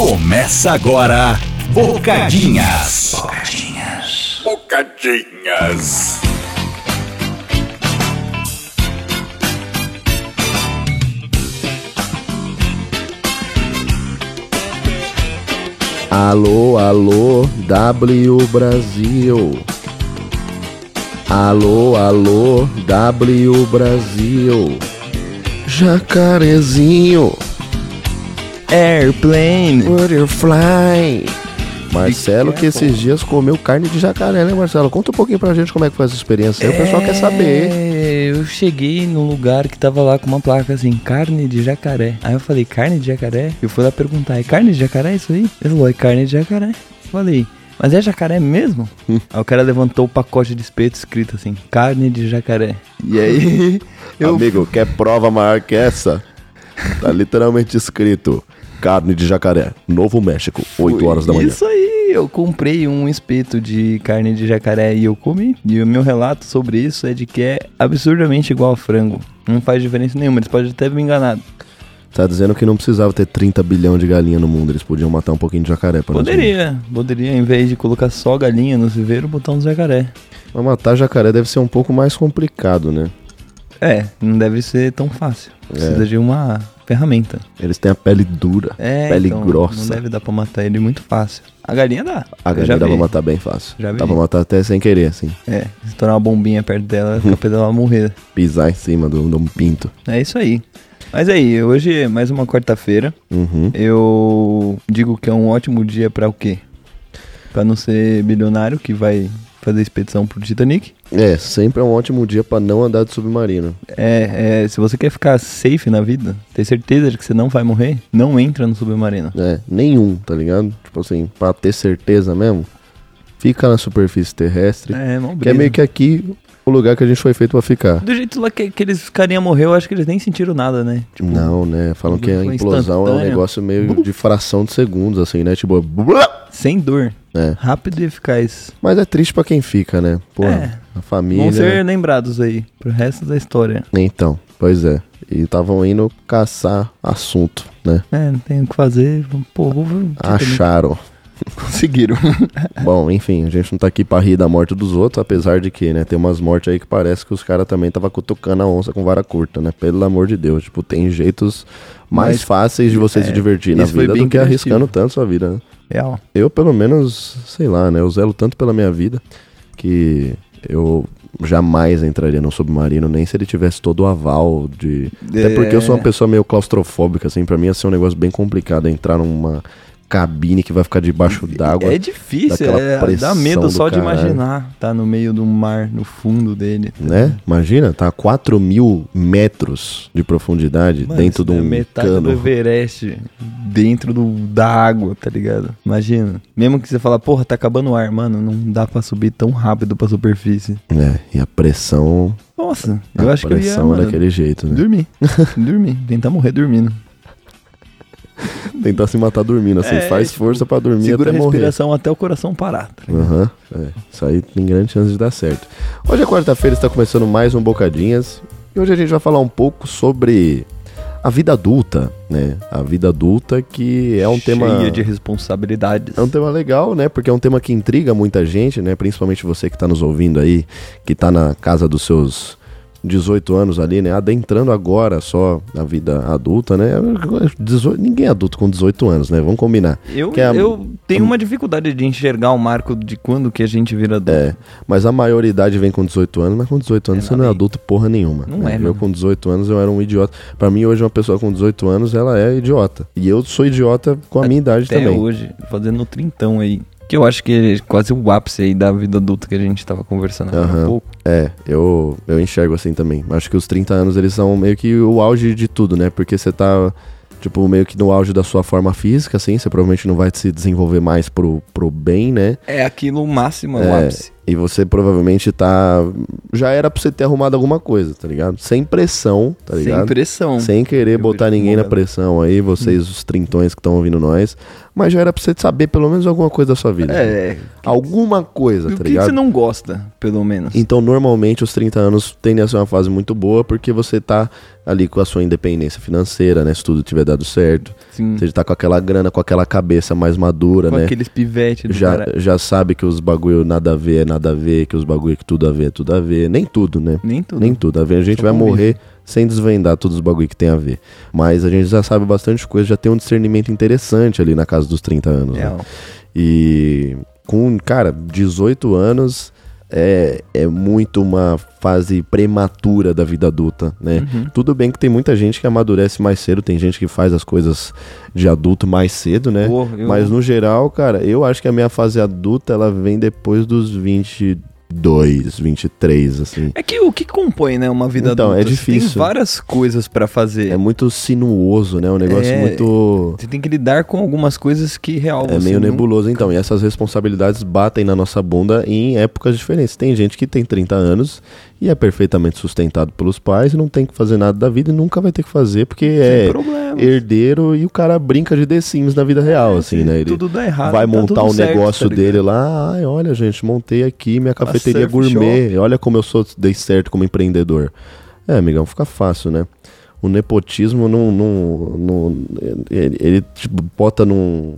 Começa agora, Bocadinhas. Bocadinhas. Bocadinhas. Alô, alô, W Brasil. Alô, alô, W Brasil. Jacarezinho, Airplane. butterfly. Marcelo que esses dias comeu carne de jacaré, né, Marcelo? Conta um pouquinho pra gente como é que foi essa experiência aí. O pessoal quer saber. É, eu cheguei num lugar que tava lá com uma placa assim, carne de jacaré. Aí eu falei, carne de jacaré? Eu fui lá perguntar, é carne de jacaré isso aí? Ele falou, é carne de jacaré. Falei, mas é jacaré mesmo? Aí o cara levantou o pacote de espeto escrito assim, carne de jacaré. E aí, eu Amigo, quer prova maior que essa? Tá literalmente escrito carne de jacaré, Novo México, 8 horas da manhã. Isso aí, eu comprei um espeto de carne de jacaré e eu comi. E o meu relato sobre isso é de que é absurdamente igual a frango. Não faz diferença nenhuma, eles podem até me enganar. Tá dizendo que não precisava ter 30 bilhão de galinha no mundo, eles podiam matar um pouquinho de jacaré para Poderia, poderia, em vez de colocar só galinha no viveiro, botar uns jacaré. Mas matar jacaré deve ser um pouco mais complicado, né? É, não deve ser tão fácil. Precisa de uma ferramenta. Eles têm a pele dura, É, pele então, Não grossa. deve dar pra matar ele muito fácil. A galinha dá. A galinha dá pra vi. matar bem fácil. Já dá vi. pra matar até sem querer, assim. É, se tornar uma bombinha perto dela, é capaz dela morrer. Pisar em cima do- de um pinto. É isso aí. Mas aí, hoje é mais uma quarta-feira. Uhum. Eu digo que é um ótimo dia pra o quê? Pra não ser bilionário que vai fazer expedição pro Titanic. É, sempre é um ótimo dia pra não andar de submarino. É, é, se você quer ficar safe na vida, ter certeza de que você não vai morrer, não entra no submarino. É, nenhum, tá ligado? Tipo assim, pra ter certeza mesmo, fica na superfície terrestre. É, mó que é brisa. meio que aqui o lugar que a gente foi feito pra ficar. Do jeito lá que, que eles carinha morreu, eu acho que eles nem sentiram nada, né? Tipo, Não, né? Falam que a foi implosão é um negócio meio de fração de segundos, assim, né? Tipo, sem dor. É. Rápido e eficaz. Mas é triste pra quem fica, né? Pô, É. a família. Vão ser lembrados aí, pro resto da história. Então, pois é. E estavam indo caçar assunto, né? É, não tem o que fazer. Pô, vou. Acharam. Conseguiram. Bom, enfim, a gente não tá aqui pra rir da morte dos outros, apesar de que, né, tem umas mortes aí que parece que os caras também tava cutucando a onça com vara curta, né? Pelo amor de Deus. Tipo, tem jeitos mais Mas, fáceis de você é, se divertir na vida do que arriscando tanto sua vida, né? Real. Eu, pelo menos, sei lá, né? Eu zelo tanto pela minha vida que eu jamais entraria no submarino, nem se ele tivesse todo o aval de. Até porque eu sou uma É. pessoa meio claustrofóbica, assim, pra mim ia ser um negócio bem complicado entrar numa cabine que vai ficar debaixo d'água. É difícil, é, dá medo do só de caralho. imaginar. Tá no meio do mar, no fundo dele. tá Né? Imagina, tá a 4 mil metros de profundidade Mano, dentro de é um metade cano. do Everest dentro do, da água, tá ligado? Imagina. Mesmo que você fala, porra, tá acabando o ar, mano, não dá pra subir tão rápido pra superfície. É, e a pressão. Nossa, eu a acho que eu ia, pressão é mano, daquele jeito, né? dormir. dormir. Tentar morrer dormindo. Tentar se matar dormindo, assim, É, faz tipo, força pra dormir Segura até a morrer. respiração até o coração parar. tá? Aham, é. Isso aí tem grande chance de dar certo. Hoje é quarta-feira, está começando mais um Bocadinhas. E hoje a gente vai falar um pouco sobre a vida adulta, né? A vida adulta que é um tema... Cheia de responsabilidades. É um tema legal, né? Porque é um tema que intriga muita gente, né? Principalmente você que tá nos ouvindo aí, que tá na casa dos seus 18 anos ali, né? Adentrando agora só a vida adulta, né? 18 ninguém é adulto com 18 anos, né? Vamos combinar. Eu, é a- eu tenho uma dificuldade de enxergar o marco de quando que a gente vira adulto. É, mas a maioridade vem com 18 anos, mas com 18 anos É, você não é adulto porra nenhuma. Não né? é, Eu mano. com 18 anos eu era um idiota. Pra mim hoje uma pessoa com 18 anos, ela é idiota. E eu sou idiota com a minha idade Até também. hoje, fazendo trintão aí. Que eu acho que é quase o ápice aí da vida adulta que a gente tava conversando agora há pouco. É, eu, eu enxergo assim também. Acho que os 30 anos eles são meio que o auge de tudo, né? Porque você tá, tipo, meio que no auge da sua forma física, assim. Você provavelmente não vai se desenvolver mais pro, pro bem, né? É aquilo máximo, é o É, ápice. E você provavelmente tá. Já era pra você ter arrumado alguma coisa, tá ligado? Sem pressão, tá ligado? Sem pressão. Sem querer Eu botar ninguém na ela. pressão aí, vocês, os trintões que estão ouvindo nós. Mas já era pra você saber pelo menos alguma coisa da sua vida. É. Alguma coisa, O tá que, que ligado? você não gosta, pelo menos? Então, normalmente, os 30 anos tendem a ser uma fase muito boa porque você tá ali com a sua independência financeira, né? Se tudo tiver dado certo. Sim. Você tá com aquela grana, com aquela cabeça mais madura, Com né? aqueles pivetes do Já, cara. já sabe que os bagulho nada a ver é nada a ver, que os bagulho que tudo a ver é tudo a ver. Nem tudo, né? Nem tudo. Nem tudo a ver. A gente Só vai morrer sem desvendar todos os bagulho que tem a ver. Mas a gente já sabe bastante coisa, já tem um discernimento interessante ali na casa dos 30 anos. né? Real. E com, cara, 18 anos é, é muito uma fase prematura da vida adulta, né? Uhum. Tudo bem que tem muita gente que amadurece mais cedo, tem gente que faz as coisas de adulto mais cedo, né? Pô, eu- Mas no geral, cara, eu acho que a minha fase adulta ela vem depois dos 22, 23, assim. É que o que compõe, né, uma vida Então, adulta? é difícil. Tem várias coisas pra fazer. É muito sinuoso, né? Um negócio É, muito. Você tem que lidar com algumas coisas que real É meio não- nebuloso, então. E essas responsabilidades batem na nossa bunda em épocas diferentes. Tem gente que tem 30 anos e é perfeitamente sustentado pelos pais e não tem que fazer nada da vida e nunca vai ter que fazer porque Sem é problema. herdeiro e o cara brinca de The Sims na vida real, assim, se né? Ele tudo dá errado, vai tá montar o certo, negócio tá ligado? dele lá. Ai, olha, gente, montei aqui minha cafeteria surf gourmet. Olha como eu sou, dei certo como empreendedor. É, amigão, fica fácil, né? O nepotismo não. não, não ele, ele, tipo, bota num.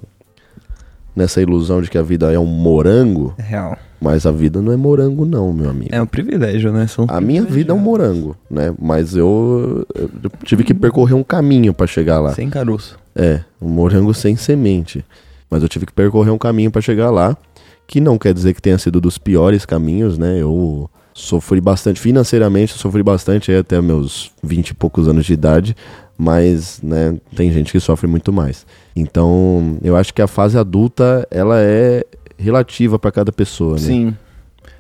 Nessa ilusão de que a vida é um morango, É real. Mas a vida não é morango, não, meu amigo. É um privilégio, né? São A minha vida é um morango, né? Mas eu, eu tive que percorrer um caminho pra chegar lá. Sem caroço. É, um morango sem semente. Mas eu tive que percorrer um caminho pra chegar lá, que não quer dizer que tenha sido dos piores caminhos, né? Eu sofri bastante financeiramente, eu sofri bastante aí até meus 20 e poucos anos de idade, mas, né, tem gente que sofre muito mais. Então, eu acho que a fase adulta, ela é relativa pra cada pessoa, né? Sim.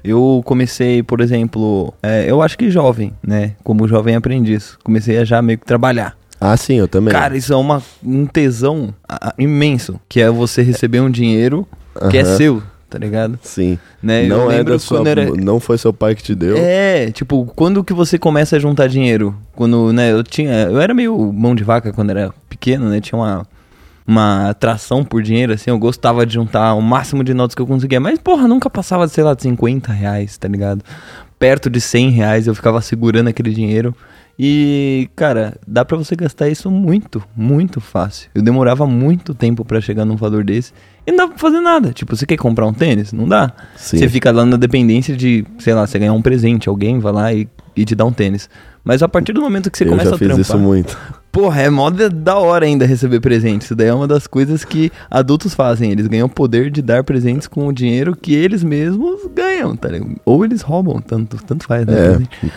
Eu comecei, por exemplo, é, eu acho que jovem, né? Como jovem aprendiz. Comecei a já meio que trabalhar. Ah, sim, eu também. Cara, isso é uma, um tesão imenso. Que é você receber um dinheiro que é Aham. seu, tá ligado? Sim. Né? Não é da sua, era... não foi seu pai que te deu. É, tipo, quando que você começa a juntar dinheiro? Quando, né, eu tinha. Eu era meio mão de vaca quando era pequeno, né? Tinha uma, uma atração por dinheiro, assim, eu gostava de juntar o máximo de notas que eu conseguia. Mas, porra, nunca passava, sei lá, de 50 reais, tá ligado? Perto de 100 reais eu ficava segurando aquele dinheiro. E, cara, dá pra você gastar isso muito, muito fácil. Eu demorava muito tempo pra chegar num valor desse. E não dá pra fazer nada. Tipo, você quer comprar um tênis? Não dá. Sim. Você fica lá na dependência de, sei lá, você ganhar um presente, alguém vai lá e, e te dá um tênis. Mas a partir do momento que você eu começa já a fiz trampar, isso muito. Porra, é mó da- hora ainda receber presente. Isso daí é uma das coisas que adultos fazem. Eles ganham o poder de dar presentes com o dinheiro que eles mesmos ganham, tá ligado? Ou eles roubam, tanto, tanto faz, né?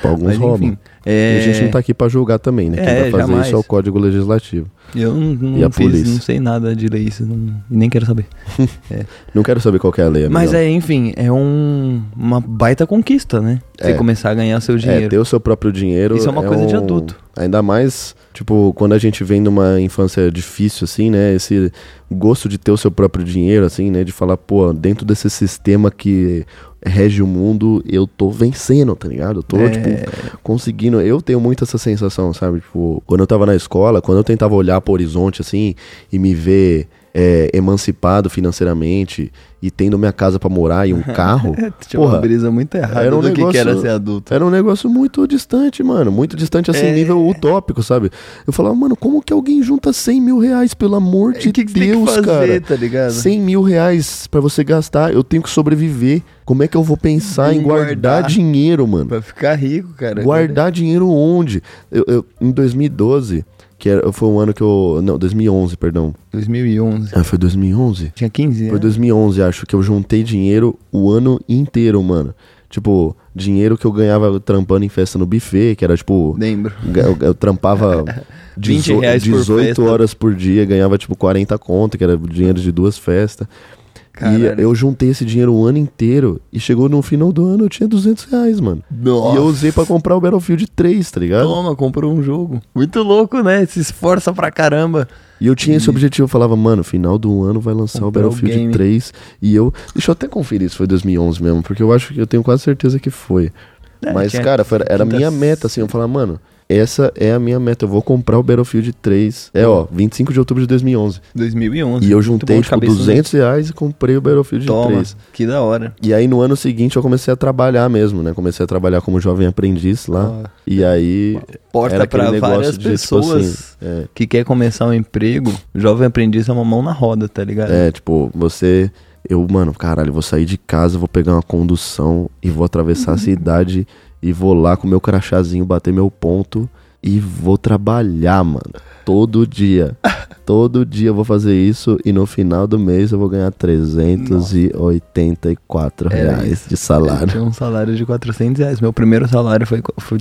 É, alguns Mas, roubam. enfim, é, E a gente não tá aqui pra julgar também, né? Quem É, vai fazer jamais. isso é o Código Legislativo. Eu não, E a não fiz, polícia? não sei nada de ler isso, não- e nem quero saber. Não quero saber qual que é a lei, Mas amigão. é, enfim, é um, uma baita conquista, né? Você É. começar a ganhar seu É, dinheiro. ter o seu próprio dinheiro. Isso é uma coisa de um- adulto. Ainda mais, tipo, quando a gente vem numa infância difícil, assim, né? Esse gosto de ter o seu próprio dinheiro, assim, né? De falar, pô, dentro desse sistema que rege o mundo, eu tô vencendo, tá ligado? Eu tô, É. tipo, conseguindo. Eu tenho muito essa sensação, sabe? Tipo, quando eu tava na escola, quando eu tentava olhar pro horizonte, assim, e me ver é, emancipado financeiramente e tendo minha casa pra morar e um carro. Tinha uma porra, brisa muito errada era um do que que negócio- era ser adulto. Era um negócio muito distante, mano. Muito distante, assim, É. nível utópico, sabe? Eu falava, mano, como que alguém junta 100 mil reais, pelo amor de O que, que Deus, fazer, cara? tá ligado? 100 mil reais pra você gastar, eu tenho que sobreviver. Como é que eu vou pensar Em em guardar, guardar. dinheiro, mano? Pra ficar rico, cara. Guardar dinheiro onde? Eu, eu- em 2012, que era, foi um ano que eu. Não, 2011, perdão. 2011. Ah, foi 2011? Tinha 15 Foi anos. 2011, acho, que eu juntei dinheiro o ano inteiro, mano. Tipo, dinheiro que eu ganhava trampando em festa no buffet, que era tipo. Lembro. Eu, eu trampava 20 dezo- reais por 18 festa. horas por dia, ganhava tipo 40 conto, que era dinheiro de duas festas. Caralho. E eu juntei esse dinheiro o ano inteiro e chegou no final do ano eu tinha 200 reais, mano. Nossa. E eu usei pra comprar o Battlefield 3, tá ligado? Toma, comprou um jogo. Muito louco, né? Se esforça pra caramba. E eu tinha esse objetivo, eu falava, mano, final do ano vai lançar Comprar o o Battlefield game. 3. E eu. Deixa eu até conferir se foi 2011 mesmo, porque eu acho que eu tenho quase certeza que foi. É, Mas, cara, foi- era a minha meta, assim. Eu falava, mano, essa é a minha meta. Eu vou comprar o Battlefield 3. É, ó, 25 de outubro de 2011. 2011. E eu juntei, tipo, cabeça, né? 200 reais e comprei o Battlefield Toma, 3. que da hora. E aí, no ano seguinte, eu comecei a trabalhar mesmo, né? Comecei a trabalhar como jovem aprendiz lá. Ó, E aí. Porta negócio várias de, tipo pessoas assim, é, que quer começar um emprego. Jovem aprendiz é uma mão na roda, tá ligado? É, tipo, você. Eu, mano, caralho, vou sair de casa, vou pegar uma condução e vou atravessar a cidade e vou lá com meu crachazinho bater meu ponto e vou trabalhar, mano. Todo dia. Todo dia eu vou fazer isso e no final do mês eu vou ganhar 384 Era reais de Eu salário. tinha um salário de 400 reais. Meu primeiro salário foi, foi,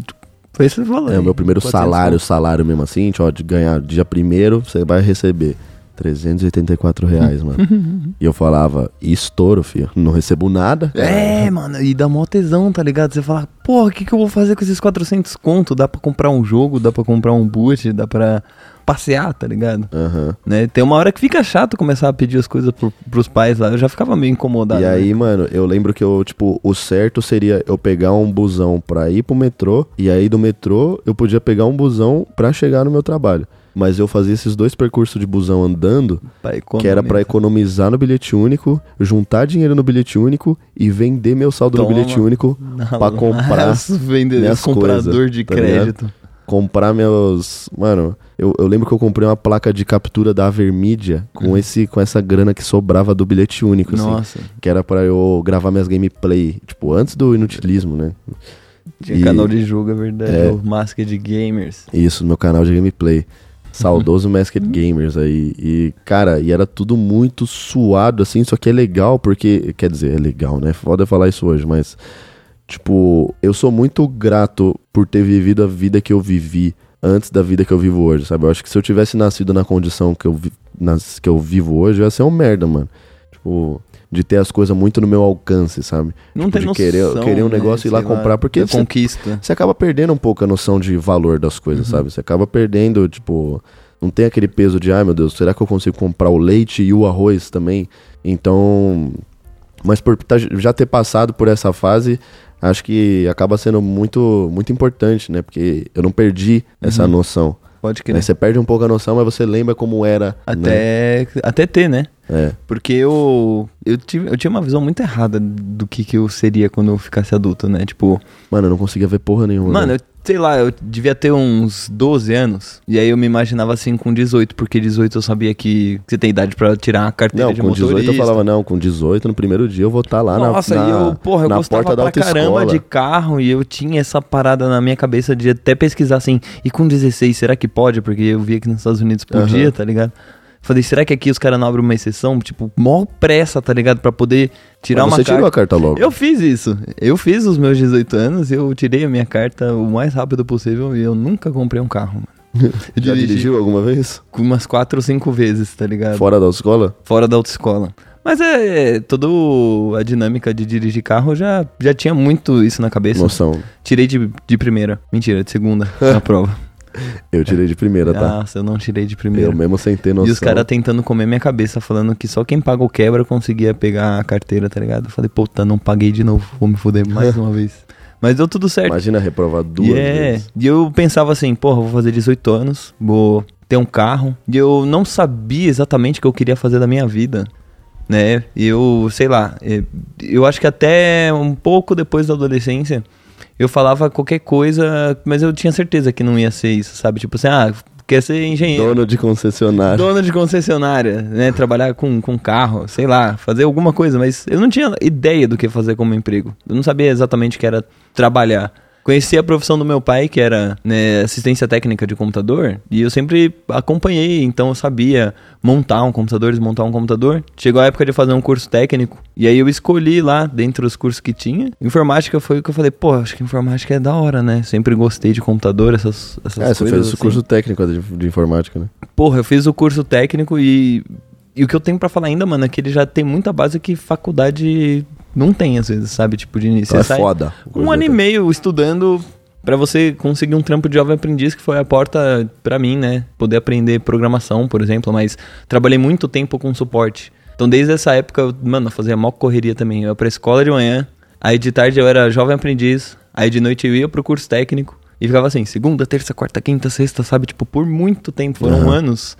foi esse valor. É, o meu primeiro 400 salário, salário mesmo assim, ó, de ganhar dia primeiro, você vai receber 384 reais, mano. e eu falava, e estouro, filho, não recebo nada. É, mano, e dá mó tesão, tá ligado? Você fala, porra, o que, que eu vou fazer com esses 400 conto? Dá pra comprar um jogo, dá pra comprar um boot, dá pra passear, tá ligado? Aham. Né? Tem uma hora que fica chato começar a pedir as coisas pro, pros pais lá. Eu já ficava meio incomodado. E né? aí, mano, eu lembro que eu, tipo, o certo seria eu pegar um busão pra ir pro metrô, e aí do metrô eu podia pegar um busão pra chegar no meu trabalho. Mas eu fazia esses dois percursos de busão andando, que era pra economizar no bilhete único, juntar dinheiro no bilhete único e vender meu saldo Toma. no bilhete único pra comprar Os vendedores, minhas comprador coisas, de tá ligado? crédito. comprar meus. Mano, eu, eu lembro que eu comprei uma placa de captura da Avermídia com, esse, com essa grana que sobrava do bilhete único, assim. Uhum. Nossa, Que era pra eu gravar minhas gameplay, tipo, antes do inutilismo, né? tinha E- canal de jogo, é verdade. É. O Masked Gamers. Isso, meu canal de gameplay. Saudoso Masked Gamers aí. E, cara, e era tudo muito suado, assim, só que é legal porque. Quer dizer, é legal, né? Foda falar isso hoje, mas. Tipo, eu sou muito grato por ter vivido a vida que eu vivi antes da vida que eu vivo hoje, sabe? Eu acho que se eu tivesse nascido na condição que eu, vi- nas, que eu vivo hoje, eu ia ser um merda, mano. Tipo, de ter as coisas muito no meu alcance, sabe? Não Tipo, tem de noção, querer, querer um né, negócio e ir lá comprar, porque da você conquista. você acaba perdendo um pouco a noção de valor das coisas, sabe? Você acaba perdendo, tipo, não tem aquele peso de, ai meu Deus, será que eu consigo comprar o leite e o arroz também? Então, mas por tá- já ter passado por essa fase, acho que acaba sendo muito, muito importante, né? Porque eu não perdi essa noção. Pode Né? crer. Você perde um pouco a noção, mas você lembra como era. né? Até, até ter, né? É. Porque eu, eu, tive, eu tinha uma visão muito errada do que, que eu seria quando eu ficasse adulto, né? Tipo, Mano, eu não conseguia ver porra nenhuma. mano, né? eu, sei lá, eu devia ter uns 12 anos. E aí eu me imaginava assim com 18, porque 18 eu sabia que você tem idade pra tirar a carteira Não, de com 18 motorista. eu falava, não, com 18 no primeiro dia eu vou estar lá na- Nossa, na, e eu, porra, eu gostava porta da pra caramba de carro e eu tinha essa parada na minha cabeça de até pesquisar assim, e com 16, será que pode? Porque eu vi que nos Estados Unidos podia, Aham. tá ligado? Falei, será que aqui os caras não abrem uma exceção? Tipo, mó pressa, tá ligado? Pra poder tirar Mas uma você carta. tirou a carta logo. Eu fiz isso. Eu fiz os meus 18 anos, eu tirei a minha carta o mais rápido possível e eu nunca comprei um carro, mano. Já dirigi dirigiu alguma vez? umas 4 ou 5 vezes, tá ligado? Fora da autoescola? Fora da autoescola. Mas é, toda a dinâmica de dirigir carro já, já tinha muito isso na cabeça. Noção. Tirei de, de primeira. Mentira, de segunda na prova. Eu tirei de primeira, tá? Nossa, eu não tirei de primeira. Eu mesmo sem ter noção. E os caras tentando comer minha cabeça, falando que só quem paga o quebra conseguia pegar a carteira, tá ligado? Eu falei, puta, não paguei de novo, vou me fuder mais uma vez. Mas deu tudo certo. Imagina reprovar duas E é, vezes. e eu pensava assim, porra, vou fazer 18 anos, vou ter um carro. E eu não sabia exatamente o que eu queria fazer da minha vida, né? E eu, sei lá, eh, eu acho que até um pouco depois da adolescência, eu falava qualquer coisa, mas eu tinha certeza que não ia ser isso, sabe? Tipo assim, ah, quer ser engenheiro. Dono de concessionária. Dono de concessionária, né? Trabalhar com, com carro, sei lá, fazer alguma coisa, mas eu não tinha ideia do que fazer como emprego. Eu não sabia exatamente o que era trabalhar. Conheci a profissão do meu pai, que era né, assistência técnica de computador, e eu sempre acompanhei, então eu sabia montar um computador, desmontar um computador. Chegou a época de fazer um curso técnico, e aí eu escolhi lá, dentre os cursos que tinha. Informática foi o que eu falei, pô, acho que informática é da hora, né? Sempre gostei de computador, essas, essas É, coisas. você fez o assim. curso técnico de, de informática, né? Porra, eu fiz o curso técnico e, e o que eu tenho pra falar ainda, mano, é que ele já tem muita base que faculdade não tem, às vezes, sabe? Tipo, de início. Então é sai foda. Um ano e meio estudando Pra você conseguir um trampo de jovem aprendiz, que foi a porta pra mim, né? Poder aprender programação, por exemplo, mas trabalhei muito tempo com suporte. Então, desde essa época, eu, mano, eu fazia mó correria também. Eu ia pra escola de manhã, aí de tarde eu era jovem aprendiz, aí de noite eu ia pro curso técnico e ficava assim, segunda, terça, quarta, quinta, sexta, sabe? Tipo, por muito tempo, foram Aham. anos,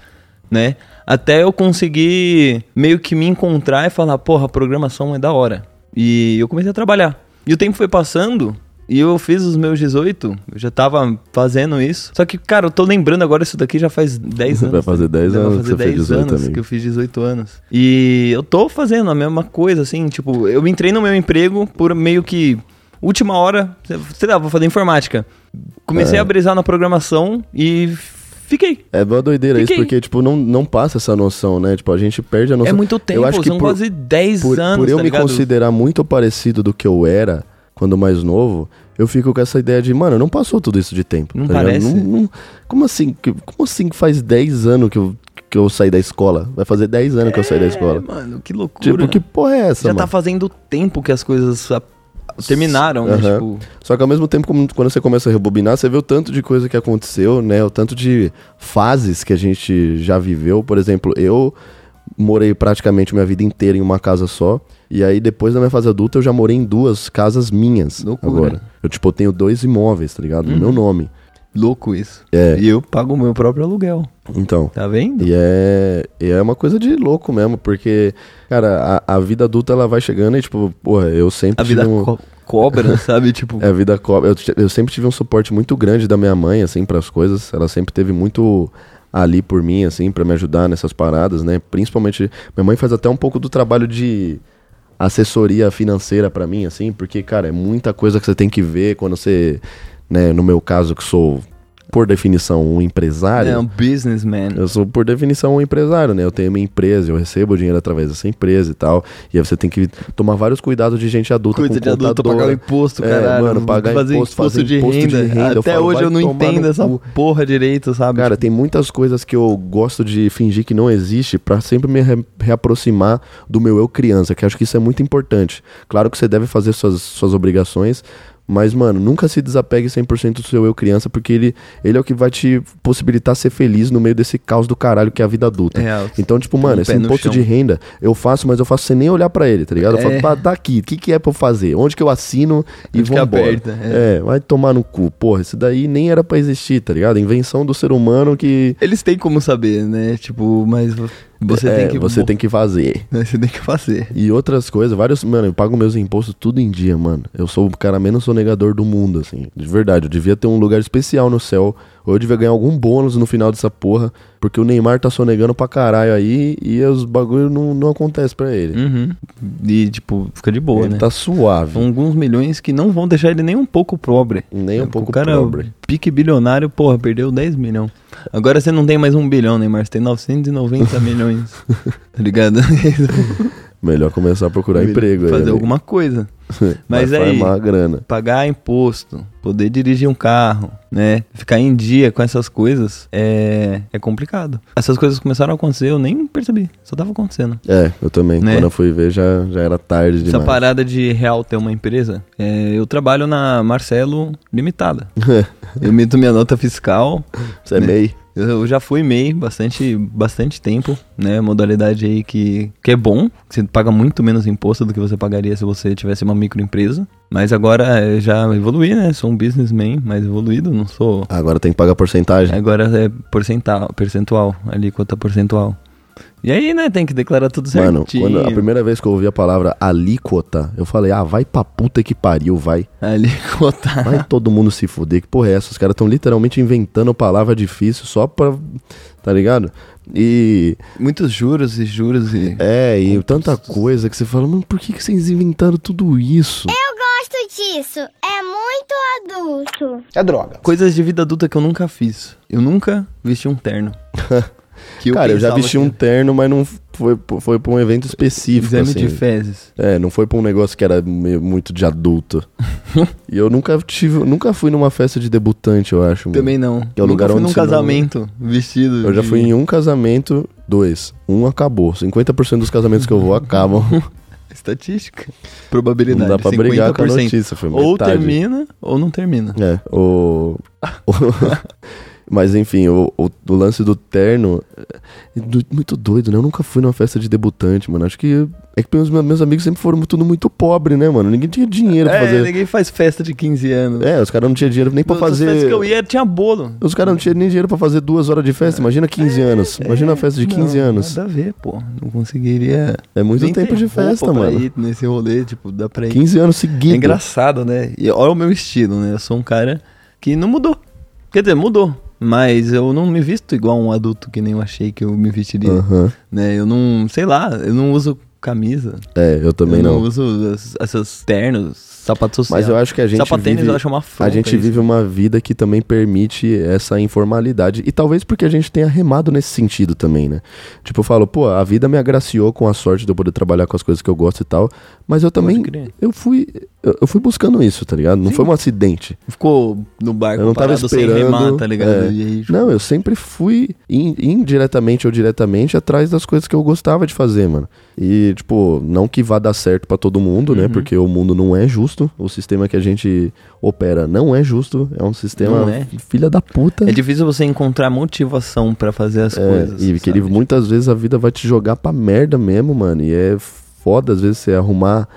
né? Até eu conseguir meio que me encontrar e falar, porra, programação é da hora. E eu comecei a trabalhar. E o tempo foi passando e eu fiz os meus 18, eu já tava fazendo isso. Só que, cara, eu tô lembrando agora isso daqui já faz 10 Vai anos. fazer 10 Já anos Vai fazer você fez 10 18, anos amigo. que eu fiz 18 anos. E eu tô fazendo a mesma coisa, assim, tipo, eu entrei no meu emprego por meio que última hora, sei lá, vou fazer informática. Comecei É. a brisar na programação e fiquei. É uma doideira isso, Fiquei. porque, tipo, não, não passa essa noção, né? Tipo, a gente perde a noção. É muito tempo, eu acho que são por, quase 10 por, anos, por eu tá me ligado? considerar muito parecido do que eu era quando mais novo, eu fico com essa ideia de, mano, não passou tudo isso de tempo. Não tá parece. Não- não- como assim? Como assim que faz 10 anos que eu, que eu saí da escola? Vai fazer 10 anos que eu saí da É, escola. mano, que loucura. Tipo, que porra é essa, Já mano? tá fazendo tempo que as coisas terminaram, né? Tipo, Só que ao mesmo tempo, como- quando você começa a rebobinar, você vê o tanto de coisa que aconteceu, né? O tanto de fases que a gente já viveu. Por exemplo, eu morei praticamente minha vida inteira em uma casa só. E aí, depois da minha fase adulta, eu já morei em duas casas minhas Loucura. agora. Eu, tipo, tenho dois imóveis, tá ligado? No meu Uhum. nome. Louco isso. É. E eu pago o meu próprio aluguel. Então. Tá vendo? E é, e é uma coisa de louco mesmo, porque, cara, a, a vida adulta ela vai chegando e, tipo, porra, eu sempre A vida um- co- cobra, sabe? Tipo, É, a vida cobra. Eu, eu sempre tive um suporte muito grande da minha mãe, assim, para as coisas. Ela sempre teve muito ali por mim, assim, para me ajudar nessas paradas, né? Principalmente, minha mãe faz até um pouco do trabalho de assessoria financeira pra mim, assim, porque, cara, é muita coisa que você tem que ver quando você, né, no meu caso, que sou, por definição, um empresário. é um businessman. Eu sou, por definição, um empresário, né? Eu tenho minha empresa, eu recebo dinheiro através dessa empresa e tal. E aí você tem que tomar vários cuidados de gente adulta Coisa com de adulto, contadora. pagar o imposto, É, caralho. mano, pagar fazer imposto, fazer de, imposto de renda. renda. Eu Até falo, hoje eu não entendo essa cu. porra direito, sabe? Cara, tem muitas coisas que eu gosto de fingir que não existe pra sempre me re- reaproximar do meu eu criança, que acho que isso é muito importante. Claro que você deve fazer suas, suas obrigações, mas, mano, nunca se desapegue 100% do seu eu criança, porque ele, ele é o que vai te possibilitar ser feliz no meio desse caos do caralho que é a vida adulta. Real. Então, tipo, mano, esse imposto de renda eu faço, mas eu faço sem nem olhar pra ele, tá ligado? Eu É. falo, pá, tá aqui, o que, que é pra eu fazer? Onde que eu assino e Onde vambora? aperta, é. É, vai tomar no cu. Porra, isso daí nem era pra existir, tá ligado? Invenção do ser humano que Eles têm como saber, né? Tipo, mas você é, tem que. você tem que fazer. Você tem que fazer. E outras coisas, vários. Mano, eu pago meus impostos tudo em dia, mano. Eu sou o cara menos sonegador do mundo, assim. De verdade. Eu devia ter um lugar especial no céu. Ou eu devia ganhar algum bônus no final dessa porra. Porque o Neymar tá sonegando pra caralho aí. E os bagulho não, não acontece pra ele. Uhum. E, tipo, fica de boa, ele né? tá suave. São alguns milhões que não vão deixar ele nem um pouco pobre. Nem um O pouco cara, pobre. pique bilionário, porra, perdeu 10 milhões. Agora você não tem mais um bilhão, Neymar, você tem 990 milhões. Tá ligado? Melhor começar a procurar emprego aí. Fazer amigo. alguma coisa. Mas Vai aí, grana. pagar imposto, poder dirigir um carro, né? Ficar em dia com essas coisas é, é complicado. Essas coisas começaram a acontecer, eu nem percebi. Só tava acontecendo. É, eu também. Né? Quando eu fui ver, já, já era tarde Essa demais. parada de real ter uma empresa, é, eu trabalho na Marcelo Limitada. Eu emito minha nota fiscal. Você é Né? MEI? Eu já fui MEI bastante, bastante tempo, né? Modalidade aí que, que é bom, que você paga muito menos imposto do que você pagaria se você tivesse uma microempresa. Mas agora eu já evoluí, né? Sou um businessman mais evoluído, não sou. Agora tem que pagar porcentagem. Agora é porcentual, percentual, alíquota percentual. E aí, né, tem que declarar tudo certinho. Mano, quando a primeira vez que eu ouvi a palavra alíquota, eu falei, ah, vai pra puta que pariu, vai. Alíquota. Vai todo mundo se fuder, que porra é essa? Os caras tão literalmente inventando palavra difícil só pra. Tá ligado? E. Muitos juros e juros e. É, e tanta coisa que você fala, mano, por que, que vocês inventaram tudo isso? Disso. É muito adulto. Coisas de vida adulta que eu nunca fiz. Eu nunca vesti um terno. Que Cara, eu já vesti que- um terno, mas não foi, foi pra um evento específico. Exame assim. de fezes. É, não foi pra um negócio que era meio- muito de adulto. e eu nunca tive, nunca fui numa festa de debutante, eu acho. Também não. Que é o Nunca lugar fui onde num você não- casamento vestido. Eu já de- fui em um casamento, dois. Um acabou. 50% dos casamentos que eu vou acabam. Estatística. Probabilidade. Não dá pra brigar com a notícia, foi Ou termina ou não termina. É, o... Mas enfim, o, o, o, lance do terno é muito doido, né? Eu nunca fui numa festa de debutante, mano. Acho que é que meus, meus amigos sempre foram tudo muito pobre, né, mano? Ninguém tinha dinheiro pra é, fazer. ninguém faz festa de 15 anos. É, os caras não tinham dinheiro nem pra fazer. As que eu ia tinha bolo. Os caras não tinham nem dinheiro pra fazer duas horas de festa. Imagina 15 é, anos. Imagina é, uma festa de 15 não, anos. Nada a ver, pô. Não conseguiria. É muito tempo de festa, mano. Ir nesse rolê, tipo, dá pra ir. 15 anos seguidos. É engraçado, né? E olha o meu estilo, né? Eu sou um cara que não mudou. Quer dizer, mudou. Mas eu não me visto igual um adulto que nem eu achei que eu me vestiria. Uhum. Né? Eu não, sei lá, eu não uso camisa. É, eu também eu não. não uso essas ternos, sapato social. Mas eu acho que a gente Sapatênis vive, eu acho uma afronta A gente vive uma vida que também permite essa informalidade. E talvez porque a gente tenha remado nesse sentido também, né? Tipo, eu falo, pô, a vida me agraciou com a sorte de eu poder trabalhar com as coisas que eu gosto e tal. Mas eu também. Eu fui. Eu, fui buscando isso, tá ligado? Não Sim. foi um acidente. Ficou no barco eu não tava esperando, remar, tá ligado? É, aí, tipo... Não, eu sempre fui in, indiretamente ou diretamente atrás das coisas que eu gostava de fazer, mano. E, tipo, não que vá dar certo para todo mundo, né? uhum. né? Porque o mundo não é justo. O sistema que a gente opera não é justo. É um sistema é. filha da puta. É difícil você encontrar motivação para fazer as é, coisas. E que ele, muitas vezes a vida vai te jogar pra merda mesmo, mano. E é foda, às vezes, você arrumar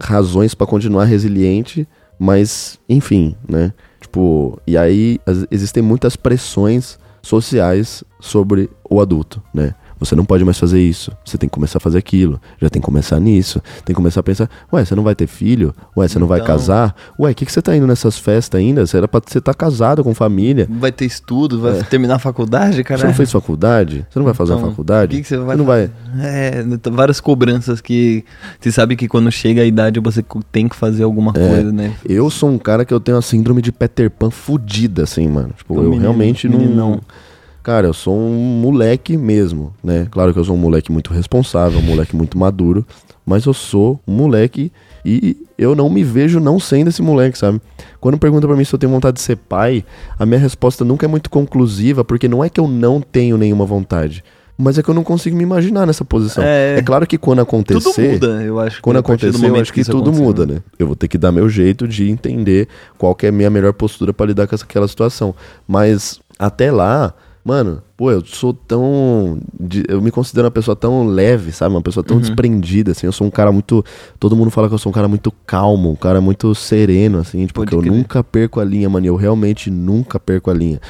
razões para continuar resiliente, mas, enfim, né? Tipo, e aí as, existem muitas pressões sociais sobre o adulto, né? Você não pode mais fazer isso. Você tem que começar a fazer aquilo. Já tem que começar nisso. Tem que começar a pensar: ué, você não vai ter filho? Ué, você não vai então. casar? Ué, o que, que você tá indo nessas festas ainda? Você era pra você estar tá casado com família. Vai ter estudo, vai é. terminar a faculdade, cara. Você não fez faculdade? Você não vai fazer então, a faculdade? O que, que você vai você não vai. É, várias cobranças que você sabe que quando chega a idade você tem que fazer alguma é. coisa, né? Eu sou um cara que eu tenho a síndrome de Peter Pan fudida, assim, mano. Tipo, eu menino, realmente não. não Cara, eu sou um moleque mesmo, né? Claro que eu sou um moleque muito responsável, um moleque muito maduro, mas eu sou um moleque e eu não me vejo não sendo esse moleque, sabe? Quando pergunta para mim se eu tenho vontade de ser pai, a minha resposta nunca é muito conclusiva, porque não é que eu não tenho nenhuma vontade mas é que eu não consigo me imaginar nessa posição. É, é claro que quando acontecer. Tudo muda, eu acho. Quando acontecer, eu acho que, que tudo muda, né? Eu vou ter que dar meu jeito de entender qual é a minha melhor postura para lidar com aquela situação. Mas até lá, Mano, pô, eu sou tão. Eu me considero uma pessoa tão leve, sabe? Uma pessoa tão uhum. desprendida, assim. Eu sou um cara muito. Todo mundo fala que eu sou um cara muito calmo, um cara muito sereno, assim. Tipo, que eu nunca perco a linha, mano. Eu realmente nunca perco a linha.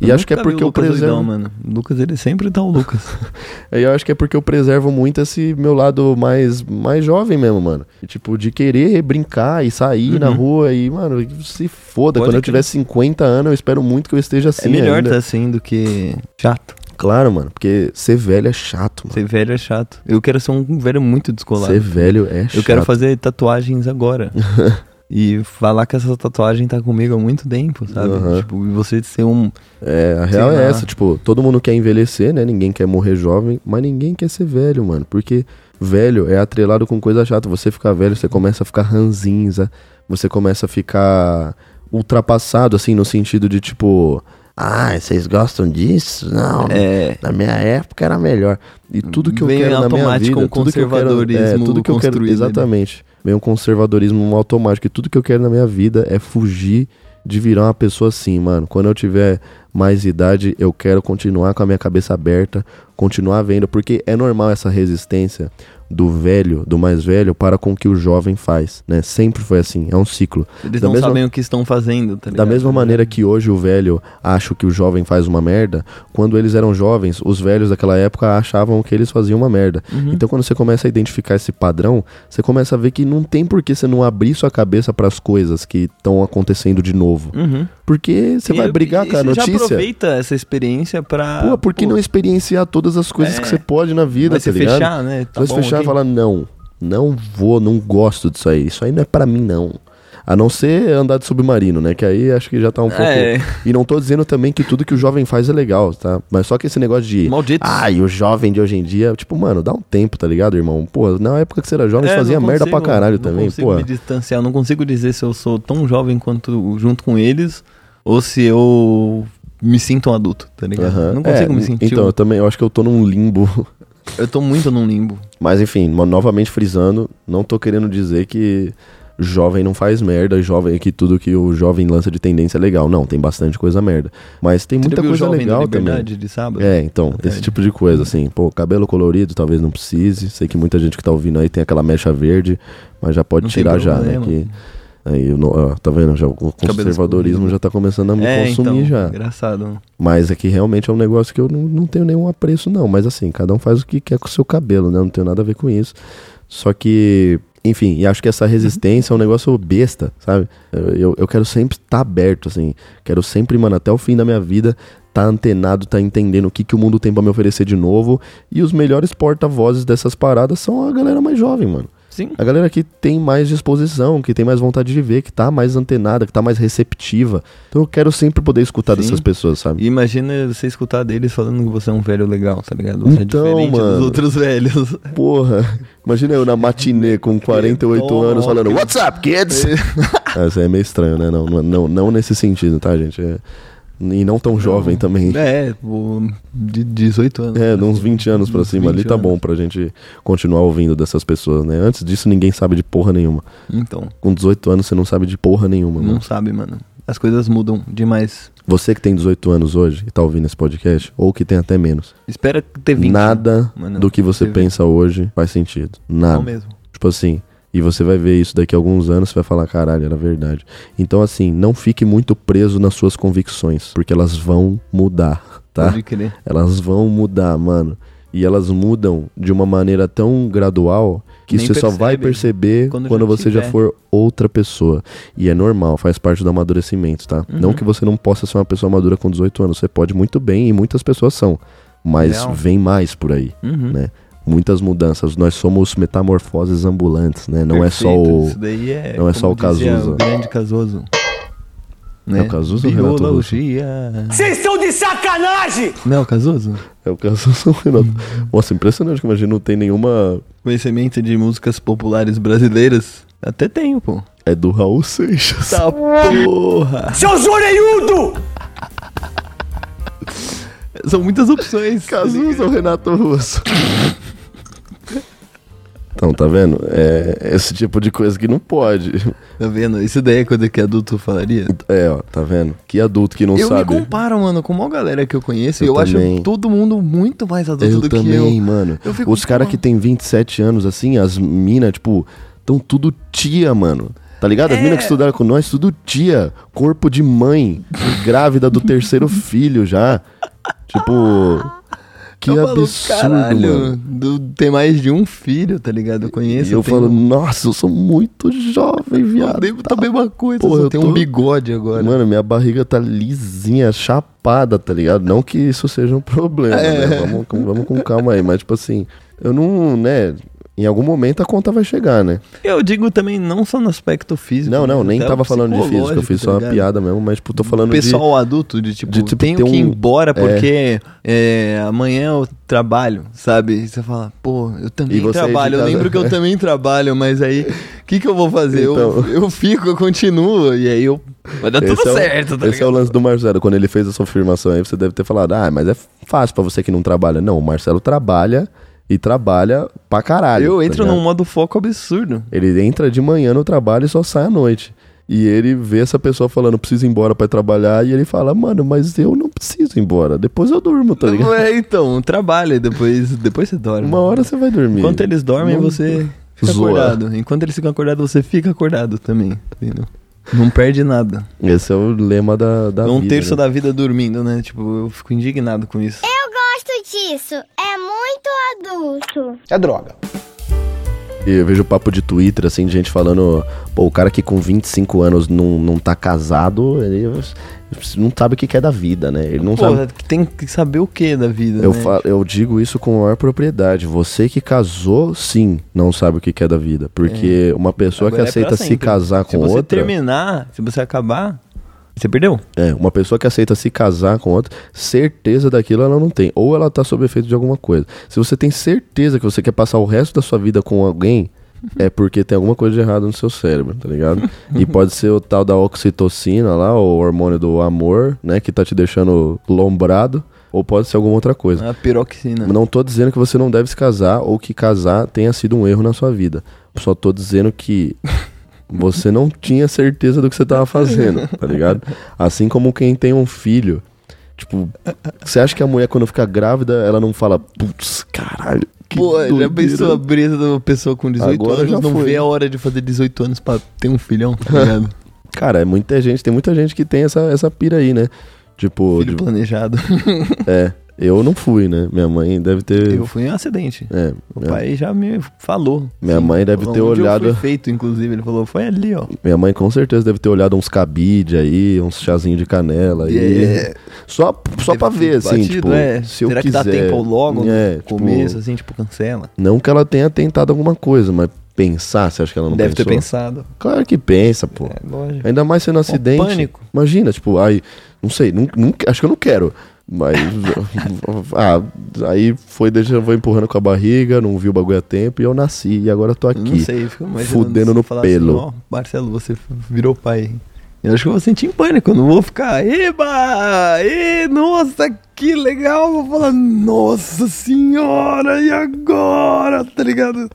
E acho que é porque eu preservo. Doidão, mano. O Lucas, ele sempre tá o Lucas. e eu acho que é porque eu preservo muito esse meu lado mais, mais jovem mesmo, mano. E, tipo, de querer brincar e sair uhum. na rua e, mano, se foda. Pode Quando eu tiver 50 anos, eu espero muito que eu esteja assim. É melhor ainda. tá assim do que chato. Claro, mano, porque ser velho é chato, mano. Ser velho é chato. Eu quero ser um velho muito descolado. Ser velho é chato. Eu quero fazer tatuagens agora. E falar que essa tatuagem tá comigo há muito tempo, sabe? Uhum. Tipo, você ser um. É, a real é essa, tipo, todo mundo quer envelhecer, né? Ninguém quer morrer jovem, mas ninguém quer ser velho, mano. Porque velho é atrelado com coisa chata. Você ficar velho, você começa a ficar ranzinza, você começa a ficar ultrapassado, assim, no sentido de tipo. Ah, vocês gostam disso? Não. É. Na minha época era melhor. E tudo que eu Vem quero na minha vida, tudo que eu quero, é, tudo que eu quero, exatamente meio um conservadorismo automático. E tudo que eu quero na minha vida é fugir de virar uma pessoa assim, mano. Quando eu tiver mais idade, eu quero continuar com a minha cabeça aberta, continuar vendo, porque é normal essa resistência do velho, do mais velho, para com o que o jovem faz, né? Sempre foi assim, é um ciclo. Eles da não mesma, sabem o que estão fazendo, tá Da mesma maneira que hoje o velho acha que o jovem faz uma merda, quando eles eram jovens, os velhos daquela época achavam que eles faziam uma merda. Uhum. Então quando você começa a identificar esse padrão, você começa a ver que não tem por que você não abrir sua cabeça para as coisas que estão acontecendo de novo. Uhum. Porque você e vai brigar com a notícia. Você aproveita essa experiência pra... Pô, por que não experienciar todas as coisas é, que você pode na vida, vai tá ligado? fechar, né? Tá vai fechar vai falar, não, não vou, não gosto disso aí. Isso aí não é para mim, não. A não ser andar de submarino, né? Que aí acho que já tá um pouco. É. E não tô dizendo também que tudo que o jovem faz é legal, tá? Mas só que esse negócio de. Maldito. Ai, o jovem de hoje em dia, tipo, mano, dá um tempo, tá ligado, irmão? Pô, na época que você era jovem, é, fazia consigo, merda pra caralho não também, consigo pô. me distanciar, não consigo dizer se eu sou tão jovem quanto junto com eles ou se eu me sinto um adulto, tá ligado? Uhum. Não consigo é, me sentir. Então, eu também, eu acho que eu tô num limbo Eu tô muito num limbo. Mas enfim, novamente frisando, não tô querendo dizer que jovem não faz merda, jovem que tudo que o jovem lança de tendência é legal. Não, tem bastante coisa merda. Mas tem muita coisa legal também. De sábado? É, então, é. esse tipo de coisa, assim, pô, cabelo colorido talvez não precise. Sei que muita gente que tá ouvindo aí tem aquela mecha verde, mas já pode não tirar já, né? Que, Aí, ó, tá vendo? Já, o conservadorismo já tá começando a me é, consumir então, já. Engraçado. Mas é que realmente é um negócio que eu não, não tenho nenhum apreço, não. Mas assim, cada um faz o que quer com o seu cabelo, né? Não tenho nada a ver com isso. Só que enfim, e acho que essa resistência é um negócio besta, sabe? Eu, eu quero sempre estar tá aberto, assim. Quero sempre, mano, até o fim da minha vida, tá antenado, tá entendendo o que, que o mundo tem para me oferecer de novo. E os melhores porta-vozes dessas paradas são a galera mais jovem, mano. Sim. A galera que tem mais disposição, que tem mais vontade de ver, que tá mais antenada, que tá mais receptiva. Então eu quero sempre poder escutar Sim. dessas pessoas, sabe? E imagina você escutar deles falando que você é um velho legal, tá ligado? Você é então, é diferente mano, dos outros velhos. Porra, imagina eu na matinê com 48 anos falando What's up, kids? É. Essa é meio estranho, né? Não, não, não nesse sentido, tá, gente? É... E não tão jovem também. É, de 18 anos. É, de uns 20 anos pra cima ali tá bom pra gente continuar ouvindo dessas pessoas, né? Antes disso ninguém sabe de porra nenhuma. Então. Com 18 anos você não sabe de porra nenhuma, Não mano. sabe, mano. As coisas mudam demais. Você que tem 18 anos hoje e tá ouvindo esse podcast, ou que tem até menos. Espera ter 20. Nada mano, do que você pensa 20. hoje faz sentido. Nada. Não mesmo. Tipo assim, e você vai ver isso daqui a alguns anos, você vai falar, caralho, era verdade. Então, assim, não fique muito preso nas suas convicções, porque elas vão mudar, tá? Pode crer. Elas vão mudar, mano. E elas mudam de uma maneira tão gradual que Nem você só vai perceber quando, quando você tiver. já for outra pessoa. E é normal, faz parte do amadurecimento, tá? Uhum. Não que você não possa ser uma pessoa madura com 18 anos, você pode muito bem e muitas pessoas são. Mas Real. vem mais por aí, uhum. né? Muitas mudanças. Nós somos metamorfoses ambulantes, né? Não Perfeito. é só o Isso daí é, não é só o Cazuza. O grande Cazuza. Né? É o Cazuza ou o Renato Vocês estão de sacanagem! Não é o Cazuza? É o Cazuza ou o Renato. Nossa, impressionante que imagina não tem nenhuma... Conhecimento de músicas populares brasileiras? Até tenho, pô. É do Raul Seixas. Tá porra! Seu zoreiudo! São muitas opções. Cazuza ou Renato Russo? Então, tá vendo? É esse tipo de coisa que não pode. Tá vendo? Isso daí é coisa que adulto falaria? É, ó, tá vendo? Que adulto que não eu sabe. Eu me comparo, mano, com uma galera que eu conheço eu e eu também. acho todo mundo muito mais adulto eu do também, que eu. também, mano. Eu Os caras que tem 27 anos, assim, as minas, tipo, tão tudo tia, mano. Tá ligado? As é... minas que estudaram com nós, tudo tia. Corpo de mãe. grávida do terceiro filho já. Tipo. Que eu absurdo, caralho, mano. Do, ter mais de um filho, tá ligado? Eu conheço. E eu, falo, nossa, eu sou muito jovem, viado. Eu tá a mesma coisa, Pô, eu tenho tô... um bigode agora. Mano, minha barriga tá lisinha, chapada, tá ligado? Não que isso seja um problema, é. né? Vamos, vamos com calma aí. Mas, tipo assim, eu não, né? Em algum momento a conta vai chegar, né? Eu digo também não só no aspecto físico. Não, não, nem tava falando de físico, eu fiz tá só uma piada mesmo, mas tipo, tô falando Pessoal de... adulto, de tipo, de, tipo tenho que ir um... embora porque é... É, amanhã eu trabalho, sabe? E você fala, pô, eu também trabalho, eu lembro que eu também trabalho, mas aí, o que que eu vou fazer? Então... Eu, eu fico, eu continuo, e aí eu... Vai dar tudo esse certo, é o, tá Esse ligado? é o lance do Marcelo, quando ele fez essa afirmação aí, você deve ter falado, ah, mas é fácil para você que não trabalha. Não, o Marcelo trabalha e trabalha pra caralho. Eu tá entro num modo foco absurdo. Ele entra de manhã no trabalho e só sai à noite. E ele vê essa pessoa falando, preciso ir embora para trabalhar, e ele fala, mano, mas eu não preciso ir embora. Depois eu durmo, tá ligado? Não é, então, trabalha e depois, depois você dorme. Uma hora você vai dormir. Enquanto eles dormem, não... você fica Zoa. acordado. Enquanto eles ficam acordados, você fica acordado também. Entendeu? Não perde nada. Esse é o lema da, da um vida. Um terço né? da vida dormindo, né? Tipo, eu fico indignado com isso. Eu gosto disso. É muito adulto. É droga. E eu vejo papo de Twitter, assim, de gente falando, pô, o cara que com 25 anos não, não tá casado, ele não sabe o que é da vida, né? Ele não pô, sabe. Tem que saber o que da vida. Eu, né? falo, eu digo isso com maior propriedade. Você que casou, sim, não sabe o que é da vida. Porque é. uma pessoa Agora que é aceita é se casar com outra. Se você terminar, se você acabar, você perdeu? É, uma pessoa que aceita se casar com outra, certeza daquilo ela não tem. Ou ela tá sob efeito de alguma coisa. Se você tem certeza que você quer passar o resto da sua vida com alguém, é porque tem alguma coisa de errado no seu cérebro, tá ligado? E pode ser o tal da oxitocina lá, o hormônio do amor, né, que tá te deixando lombrado. ou pode ser alguma outra coisa. A piroxina. Não tô dizendo que você não deve se casar ou que casar tenha sido um erro na sua vida. Só tô dizendo que você não tinha certeza do que você tava fazendo, tá ligado? Assim como quem tem um filho. Tipo, você acha que a mulher quando fica grávida, ela não fala, putz, caralho. Que Pô, já doideira." pensou a brisa de uma pessoa com 18 Agora já anos não foi. vê a hora de fazer 18 anos pra ter um filhão, tá ligado? Cara, é muita gente, tem muita gente que tem essa, essa pira aí, né? Tipo, Filho de- planejado. é, eu não fui, né? Minha mãe deve ter. Eu fui em um acidente. É, O minha, pai já me falou. minha mãe deve ter olhado. Eu fui feito, inclusive. Ele falou, foi ali, ó. Minha mãe com certeza deve ter olhado uns cabide aí, uns chazinhos de canela aí. É. Só, só Deve pra ter ver, assim, batido, tipo, é. se eu Será quiser. que dá tempo logo é, no tipo, começo, assim, tipo, cancela? Não que ela tenha tentado alguma coisa, mas pensar, você acha que ela não Deve ter pensou? pensado. Claro que pensa, pô. É, lógico. Ainda mais sendo acidente. pânico. Imagina, tipo, aí, não sei, não- acho que eu não quero. Mas. ah, aí foi, deixa, eu vou empurrando com a barriga, não vi o bagulho a tempo e eu nasci. E agora eu tô aqui. Não sei, fica imaginando fudendo no falar pelo. Assim, ó, Marcelo, você virou pai. Eu acho que eu vou sentir em pânico, eu não vou ficar, eba, e, nossa, que legal, vou falar, nossa senhora, e agora, tá ligado?